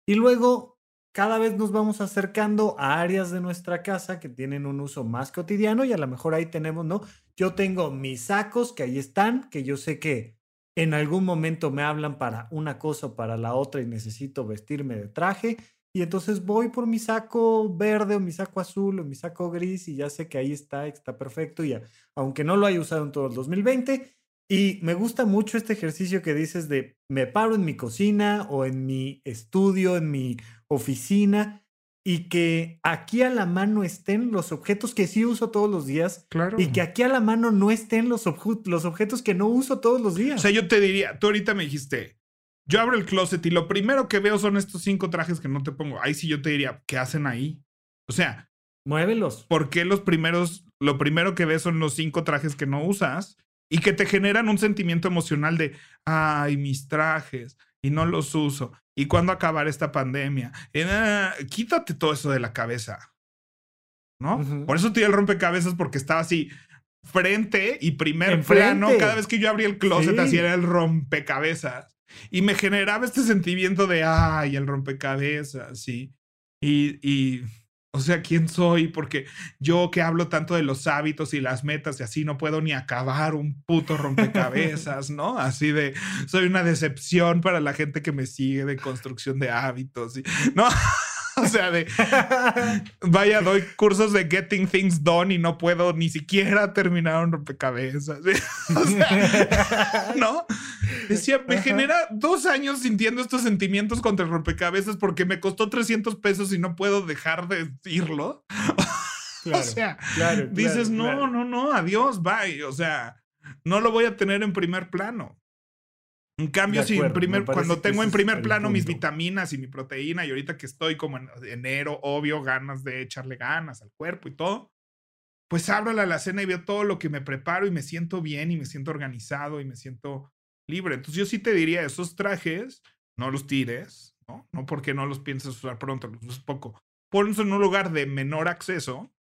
Y luego cada vez nos vamos acercando a áreas de nuestra casa que tienen un uso más cotidiano y a lo mejor ahí tenemos, ¿no? Yo tengo mis sacos que ahí están, que yo sé que en algún momento me hablan para una cosa o para la otra y necesito vestirme de traje. Y entonces voy por mi saco verde o mi saco azul o mi saco gris y ya sé que ahí está, está perfecto. Y aunque no lo haya usado en todo el 2020, y me gusta mucho este ejercicio que dices de me paro en mi cocina o en mi estudio, en mi oficina y que aquí a la mano estén los objetos que sí uso todos los días. Claro. Y que aquí a la mano no estén los, los objetos que no uso todos los días. O sea, yo te diría, tú ahorita me dijiste, yo abro el closet y lo primero que veo son estos cinco trajes que no te pongo. Ahí sí yo te diría, ¿qué hacen ahí? O sea, muévelos. ¿Por qué los primeros, lo primero que ves son los cinco trajes que no usas? Y que te generan un sentimiento emocional de, ay, mis trajes, y no los uso. ¿Y cuándo acabar esta pandemia? Quítate todo eso de la cabeza. ¿No? Por eso te el rompecabezas porque estaba así frente y primer plano. Cada vez que yo abría el closet, así era el rompecabezas. Y me generaba este sentimiento de, ay, el rompecabezas, sí. Y, y o sea, ¿quién soy? Porque yo que hablo tanto de los hábitos y las metas y así no puedo ni acabar un puto rompecabezas, ¿no? Así de, soy una decepción para la gente que me sigue de construcción de hábitos, ¿no? O sea, de vaya, doy cursos de getting things done y no puedo ni siquiera terminar un rompecabezas. ¿no? Decía, me genera dos años sintiendo estos sentimientos contra el rompecabezas porque me costó 300 pesos y no puedo dejar de decirlo. o sea, dices, no, no, no, adiós, bye. O sea, no lo voy a tener en primer plano. En cambio, si primer, cuando tengo en primer plano mis vitaminas y mi proteína, y ahorita que estoy como en enero, obvio, ganas de echarle ganas al cuerpo y todo, pues abro la alacena y veo todo lo que me preparo y me siento bien y me siento organizado y me siento libre. Entonces yo sí te diría, esos trajes, no los tires, ¿no? No porque no los pienses usar pronto, los usas poco. Ponlos en un lugar de menor acceso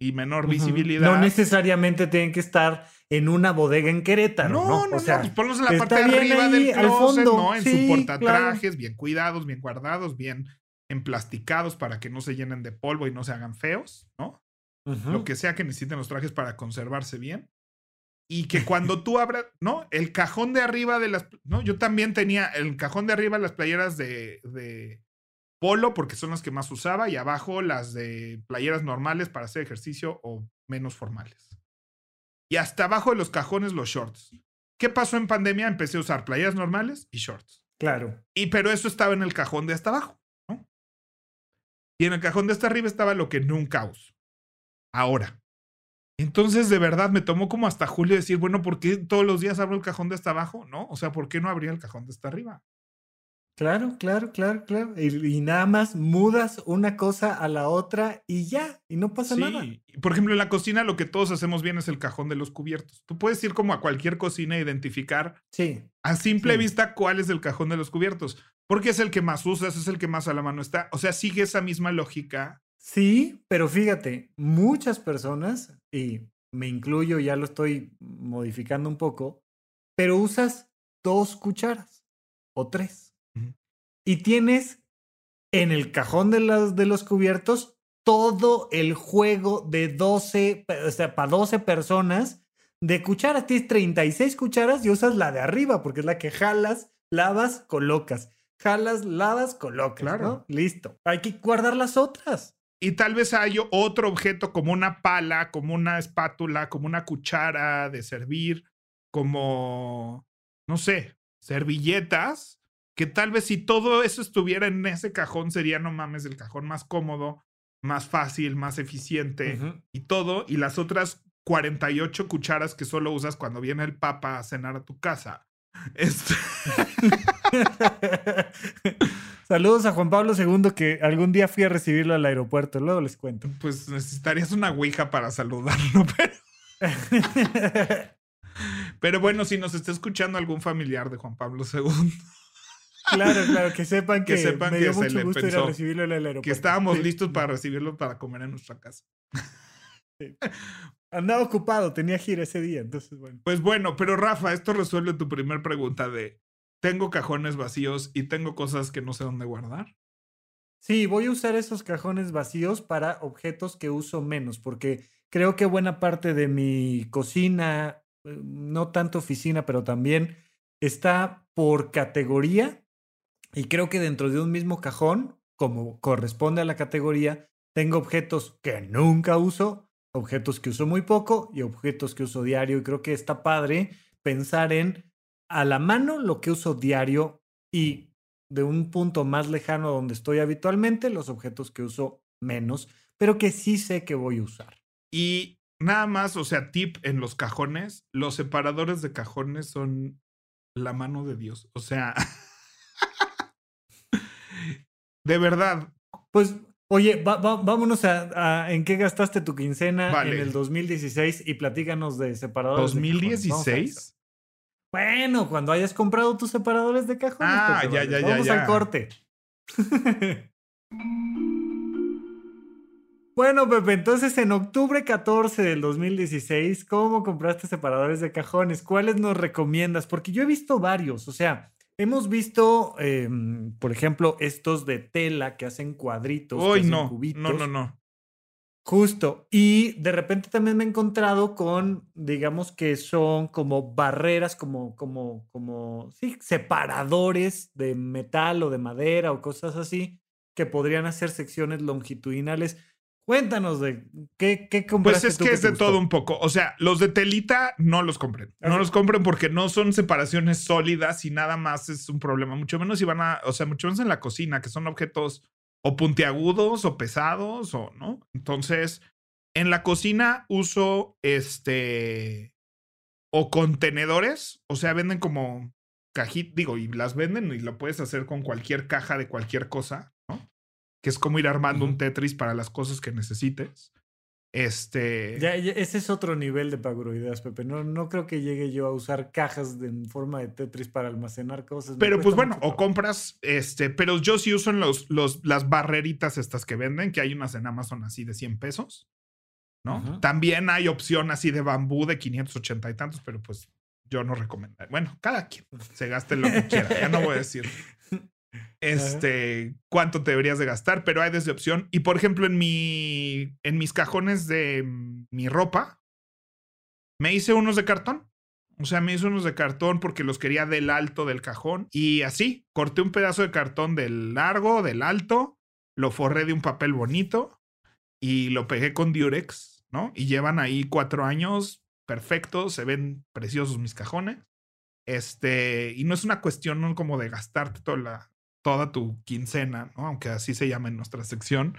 y menor visibilidad. No necesariamente tienen que estar en una bodega en Querétaro. No, no, no, o sea, pues ponlos en la parte de arriba del closet, ¿no? En su portatrajes, bien cuidados, bien guardados, bien emplasticados para que no se llenen de polvo y no se hagan feos, ¿no? Lo que sea que necesiten los trajes para conservarse bien. Y que cuando tú abras, ¿no? El cajón de arriba de las, ¿no? Yo también tenía el cajón de arriba las playeras de, de polo porque son las que más usaba y abajo las de playeras normales para hacer ejercicio o menos formales. Y hasta abajo de los cajones los shorts. ¿Qué pasó en pandemia? Empecé a usar playeras normales y shorts. Claro. Y pero eso estaba en el cajón de hasta abajo, ¿no? Y en el cajón de hasta arriba estaba lo que nunca uso. Ahora. Entonces, de verdad, me tomó como hasta julio decir, bueno, ¿por qué todos los días abro el cajón de hasta abajo? ¿No? O sea, ¿por qué no abría el cajón de hasta arriba? Claro, claro, claro, claro. Y, nada más mudas una cosa a la otra y ya, y no pasa nada. Por ejemplo, en la cocina lo que todos hacemos bien es el cajón de los cubiertos. Tú puedes ir como a cualquier cocina e identificar sí, a simple vista cuál es el cajón de los cubiertos, porque es el que más usas, es el que más a la mano está. O sea, sigue esa misma lógica. Sí, pero fíjate, muchas personas, y me incluyo, ya lo estoy modificando un poco, pero usas dos cucharas o tres y tienes en el cajón de los, de los cubiertos todo el juego de 12, o sea, para 12 personas de cucharas, tienes 36 cucharas y usas la de arriba porque es la que jalas, lavas, colocas. Jalas, lavas, colocas. Claro. ¿no? Listo. Hay que guardar las otras. Y tal vez hay otro objeto como una pala, como una espátula, como una cuchara de servir, como, no sé, servilletas, que tal vez si todo eso estuviera en ese cajón sería, no mames, el cajón más cómodo, más fácil, más eficiente y todo. Y las otras 48 cucharas que solo usas cuando viene el papa a cenar a tu casa. Este, Saludos a Juan Pablo II que algún día fui a recibirlo al aeropuerto. Luego les cuento. pues necesitarías una ouija para saludarlo, pero... Pero bueno, si nos está escuchando algún familiar de Juan Pablo II, claro, claro, que sepan que, Que sepan me que dio se mucho le gusto ir a recibirlo el aeropuerto. que estábamos Sí. listos para recibirlo para comer en nuestra casa. Andaba ocupado, tenía gira ese día, entonces bueno. Pues bueno, pero Rafa, esto resuelve tu primer pregunta de tengo cajones vacíos y tengo cosas que no sé dónde guardar. Sí, voy a usar esos cajones vacíos para objetos que uso menos, porque creo que buena parte de mi cocina, eh, no tanto oficina, pero también está por categoría y creo que dentro de un mismo cajón, como corresponde a la categoría, tengo objetos que nunca uso, objetos que uso muy poco y objetos que uso diario. Y creo que está padre pensar en a la mano lo que uso diario y de un punto más lejano donde estoy habitualmente, los objetos que uso menos, pero que sí sé que voy a usar. Y nada más, o sea, tip en los cajones, los separadores de cajones son la mano de Dios. O sea, de verdad, Pues, oye, va- va- vámonos a, a en qué gastaste tu quincena Vale. en el 2016 y platícanos de separadores. de cajones. Vamos a eso. ¿2016? Bueno, cuando hayas comprado tus separadores de cajones. Ah, ya, ya, ya, Vamos ya. al corte. bueno, Pepe, entonces en octubre 14 del 2016, ¿cómo compraste separadores de cajones? ¿Cuáles nos recomiendas? Porque yo he visto varios, o sea, hemos visto, em, por ejemplo, estos de tela que hacen cuadritos. que hacen no, no, cubitos. no, no. Justo. Y de repente también me he encontrado con, digamos que son como barreras, como, como, como, sí, separadores de metal o de madera o cosas así, que podrían hacer secciones longitudinales. Cuéntanos de qué, qué Pues es tú que es de gustó? todo un poco. O sea, los de telita no los compren. No Ajá. los compren porque no son separaciones sólidas y nada más es un problema. Mucho menos si van a, o sea, mucho menos en la cocina, que son objetos o puntiagudos o pesados o no. Entonces, en la cocina uso este o contenedores, o sea, venden como cajitas, digo, y las venden y lo puedes hacer con cualquier caja de cualquier cosa, ¿no? Que es como ir armando un. Tetris para las cosas que necesites. Este. Ya, ya, ese es otro nivel de pagroideas, Pepe. No, no creo que llegue yo a usar cajas de, en forma de Tetris para almacenar cosas. me Pero pues bueno, o trabajo. compras, este, pero yo sí uso en los, los, las barreritas estas que venden, que hay unas en Amazon así de 100 pesos, ¿no? También hay opción así de bambú de 580 y tantos, pero pues yo no recomendaría. Bueno, cada quien se gaste lo que quiera, ya no voy a decir este cuánto te deberías de gastar, pero hay desde opción. Y por ejemplo, en mi, en mis cajones de mi ropa, me hice unos de cartón. O sea, me hice unos de cartón porque los quería del alto del cajón. Y así, corté un pedazo de cartón del largo, del alto, lo forré de un papel bonito y lo pegué con Durex, ¿no? Y llevan ahí cuatro años perfectos, se ven preciosos mis cajones. Este, y no es una cuestión como de gastarte toda, la, toda tu quincena, ¿no? Aunque así se llama en nuestra sección.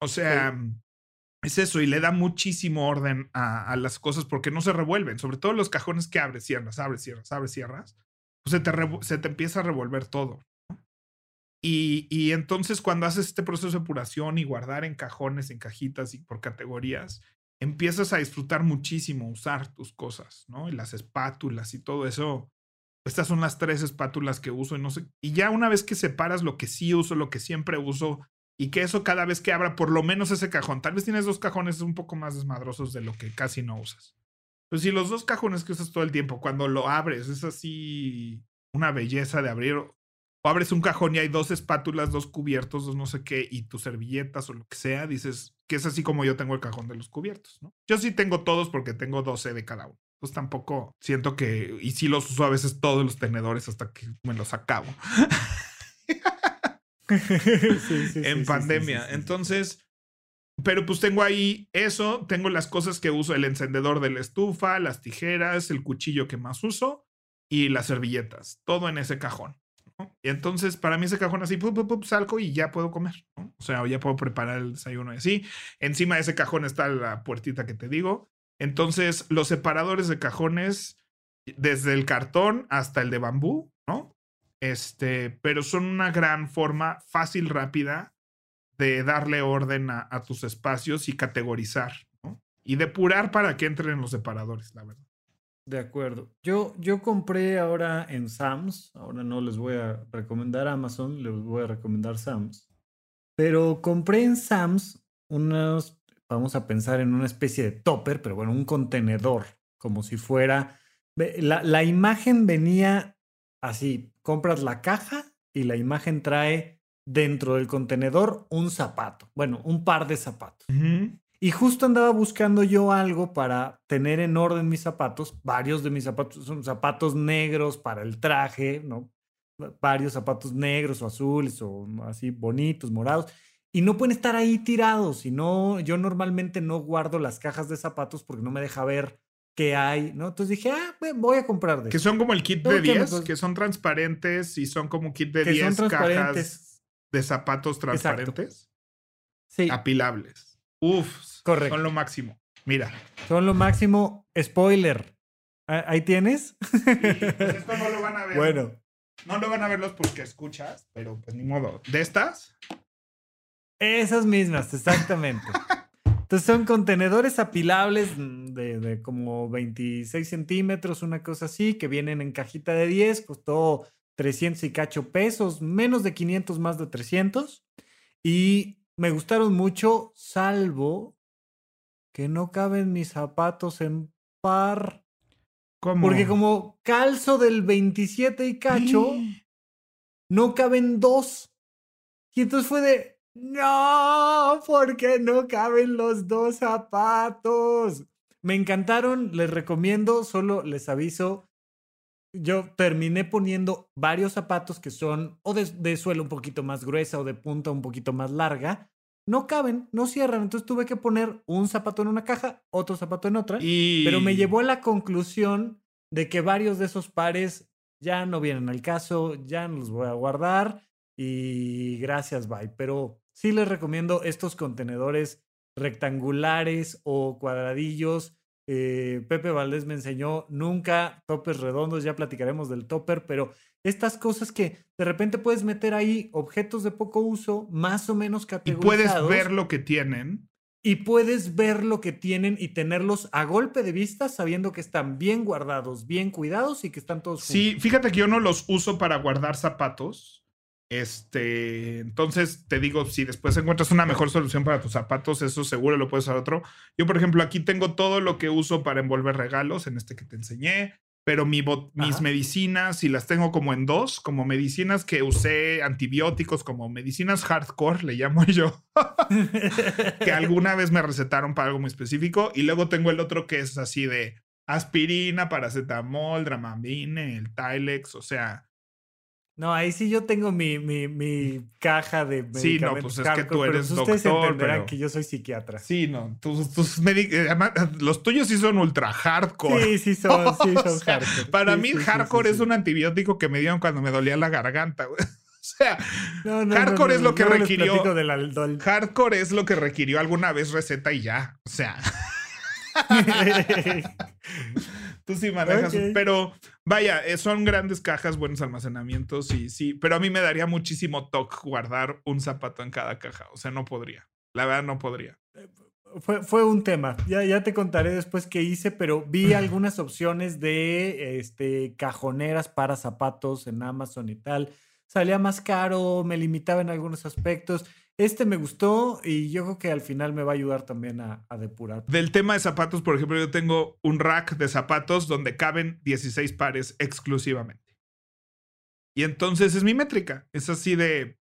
O sea, es eso, y le da muchísimo orden a, a, las cosas porque no se revuelven, sobre todo los cajones que abres, cierras, abres, cierras, abres, cierras. Pues se te, se te empieza a revolver todo. ¿no? Y, y entonces cuando haces este proceso de depuración y guardar en cajones, en cajitas y por categorías, empiezas a disfrutar muchísimo usar tus cosas, ¿no? Y las espátulas y todo eso. Estas son las tres espátulas que uso y no sé. Y ya una vez que separas lo que sí uso, lo que siempre uso, y que eso cada vez que abra por lo menos ese cajón, tal vez tienes dos cajones un poco más desmadrosos de lo que casi no usas. Pues si los dos cajones que usas todo el tiempo, cuando lo abres, es así una belleza de abrir. O abres un cajón y hay dos espátulas, dos cubiertos, dos no sé qué, y tus servilletas o lo que sea, dices que es así como yo tengo el cajón de los cubiertos, ¿no? Yo sí tengo todos porque tengo 12 de cada uno. Pues tampoco siento que, y sí los uso a veces todos los tenedores hasta que me los acabo. Sí, sí, en sí, pandemia. Entonces, pero pues tengo ahí eso, tengo las cosas que uso, el encendedor de la estufa, las tijeras, el cuchillo que más uso y las servilletas, todo en ese cajón. ¿no? Y entonces, para mí ese cajón así, pup, pup, pup, salgo y ya puedo comer. ¿no? O sea, ya puedo preparar el desayuno y así. Encima de ese cajón está la puertita que te digo. Entonces, los separadores de cajones, desde el cartón hasta el de bambú, ¿no? Este, pero son una gran forma fácil, rápida de darle orden a, tus espacios y categorizar, ¿no? Y depurar para que entren los separadores, la verdad. De acuerdo. Yo, yo compré ahora en Sam's, ahora no les voy a recomendar Amazon, les voy a recomendar Sam's. Pero compré en Sam's unos, vamos a pensar en una especie de topper, pero bueno, un contenedor, como si fuera... La, la imagen venía así, compras la caja y la imagen trae dentro del contenedor un zapato, bueno, un par de zapatos. Y justo andaba buscando yo algo para tener en orden mis zapatos. Varios de mis zapatos son zapatos negros para el traje, ¿no? Varios zapatos negros o azules o así bonitos, morados. Y no pueden estar ahí tirados. Y no, yo normalmente no guardo las cajas de zapatos porque no me deja ver qué hay, ¿no? Entonces dije, ah, voy a comprar de Que son como el kit de que me 10, cos- que son transparentes y son como kit de Que son 10 cajas de zapatos transparentes Sí, apilables. Uf, Correcto. son lo máximo. Mira, son lo máximo. Spoiler. Ah, ¿Ahí tienes? pues esto no lo van a ver. bueno. No lo van a ver los porque escuchas, pero pues ni modo. ¿De estas? Esas mismas, exactamente. Entonces son contenedores apilables de, de como 26 centímetros, una cosa así, que vienen en cajita de 10, costó 300 y cacho pesos, menos de 500, más de 300. Y me gustaron mucho, salvo que no caben mis zapatos en par. ¿Cómo? Porque como calzo del 27 y cacho, no caben dos. Y entonces fue de, no, porque no caben los dos zapatos. Me encantaron, les recomiendo, solo les aviso. Yo terminé poniendo varios zapatos que son o de, suela un poquito más gruesa o de punta un poquito más larga. No caben, no cierran. Entonces tuve que poner un zapato en una caja, otro zapato en otra. Pero me llevó a la conclusión de que varios de esos pares ya no vienen al caso, ya no los voy a guardar y gracias, bye. Pero sí les recomiendo estos contenedores rectangulares o cuadradillos. Eh, Pepe Valdés me enseñó nunca topes redondos, ya platicaremos del topper, pero estas cosas que de repente puedes meter ahí objetos de poco uso, más o menos Y categorizados. puedes ver lo que tienen. Y puedes ver lo que tienen y tenerlos a golpe de vista, sabiendo que están bien guardados, bien cuidados y que están todos Sí, fíjate que yo no los uso para guardar zapatos. Este, entonces te digo, si después encuentras una mejor solución para tus zapatos, eso seguro lo puedes usar otro. Yo, por ejemplo, aquí tengo todo lo que uso para envolver regalos, en este que te enseñé, pero mi mis medicinas, si las tengo como en dos, como medicinas que usé, antibióticos, como medicinas hardcore, le llamo yo, que alguna vez me recetaron para algo muy específico, y luego tengo el otro que es así de aspirina, paracetamol, dramamine, el Tylex, o sea, No, ahí sí yo tengo mi, mi, mi caja de Sí, no, medicamentos pues es que tú pero eres pues ustedes doctor, entenderán pero- que yo soy psiquiatra. Sí, no. Tus, tus medi- eh, los tuyos sí son ultra hardcore. Sí, sí son, sí O son sea, hardcore. Para Sí, mí, sí, hardcore sí, es un antibiótico que me dieron cuando me dolía la garganta, güey. O sea, No, no, hardcore no, es lo que requirió- del hardcore es lo que requirió alguna vez receta y ya. O sea, tú sí manejas. Pero vaya, eh, son grandes cajas, buenos almacenamientos y sí. Pero a mí me daría muchísimo toque guardar un zapato en cada caja. O sea, no podría. La verdad, no podría. Fue, fue un tema. Ya, ya te contaré después qué hice, pero vi algunas opciones de este, cajoneras para zapatos en Amazon y tal. Salía más caro, me limitaba en algunos aspectos. Este me gustó y yo creo que al final me va a ayudar también a, a depurar. Del tema de zapatos, por ejemplo, yo tengo un rack de zapatos donde caben 16 pares exclusivamente. Y entonces es mi métrica. Es así de,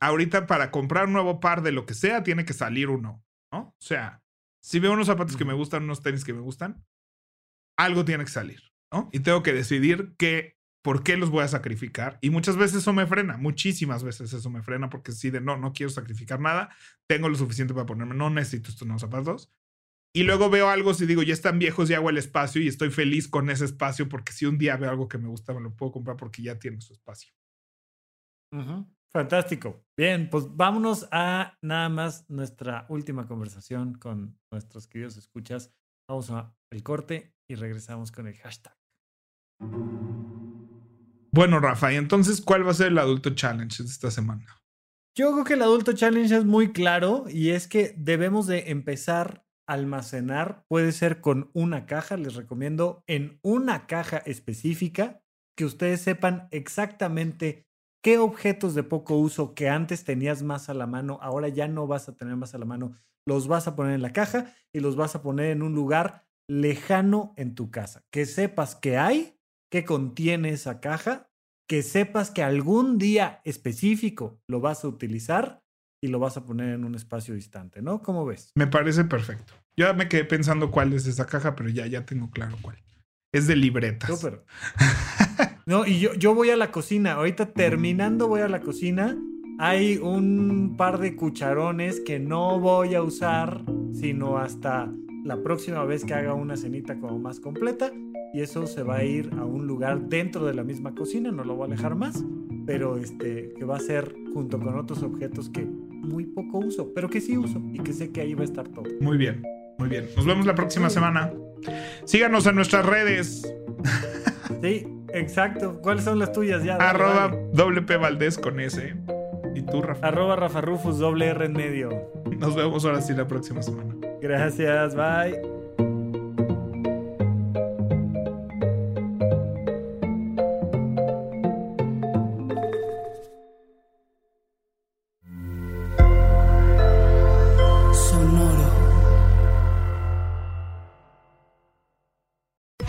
ahorita para comprar un nuevo par de lo que sea, tiene que salir uno, ¿no? O sea, si veo unos zapatos que me gustan, unos tenis que me gustan, algo tiene que salir, ¿no? Y tengo que decidir qué, por qué los voy a sacrificar. Y muchas veces eso me frena, muchísimas veces eso me frena porque si de no, no quiero sacrificar nada, tengo lo suficiente para ponerme, no necesito estos nuevos zapatos. Y luego veo algo si digo, ya están viejos y hago el espacio y estoy feliz con ese espacio porque si un día veo algo que me gusta, me lo puedo comprar porque ya tiene su espacio. Fantástico. Bien, pues vámonos a nada más nuestra última conversación con nuestros queridos escuchas. Vamos a el corte y regresamos con el hashtag. Bueno, Rafa, y entonces, ¿cuál va a ser el adulto challenge de esta semana? Yo creo que el adulto challenge es muy claro y es que debemos de empezar a almacenar, puede ser con una caja, les recomiendo en una caja específica que ustedes sepan exactamente qué objetos de poco uso que antes tenías más a la mano, ahora ya no vas a tener más a la mano, los vas a poner en la caja y los vas a poner en un lugar lejano en tu casa. Que sepas que hay, que contiene esa caja, que sepas que algún día específico lo vas a utilizar y lo vas a poner en un espacio distante, ¿no? ¿Cómo ves? Me parece perfecto. Yo me quedé pensando cuál es esa caja, pero ya, ya tengo claro cuál. Es de libretas. Súper. no, y yo, yo voy a la cocina. Ahorita terminando voy a la cocina. Hay un par de cucharones que no voy a usar, sino hasta la próxima vez que haga una cenita como más completa. Y eso se va a ir a un lugar dentro de la misma cocina, no lo voy a alejar más, pero este, que va a ser junto con otros objetos que muy poco uso, pero que sí uso y que sé que ahí va a estar todo. Muy bien, muy bien. Nos vemos la próxima semana. Síganos en nuestras redes. Sí, exacto. ¿Cuáles son las tuyas ya? Arroba WP Valdés con S. ¿Y tú, Rafa? Arroba Rafa Rufus, doble R en medio. Nos vemos ahora sí la próxima semana. Gracias, bye.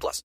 plus.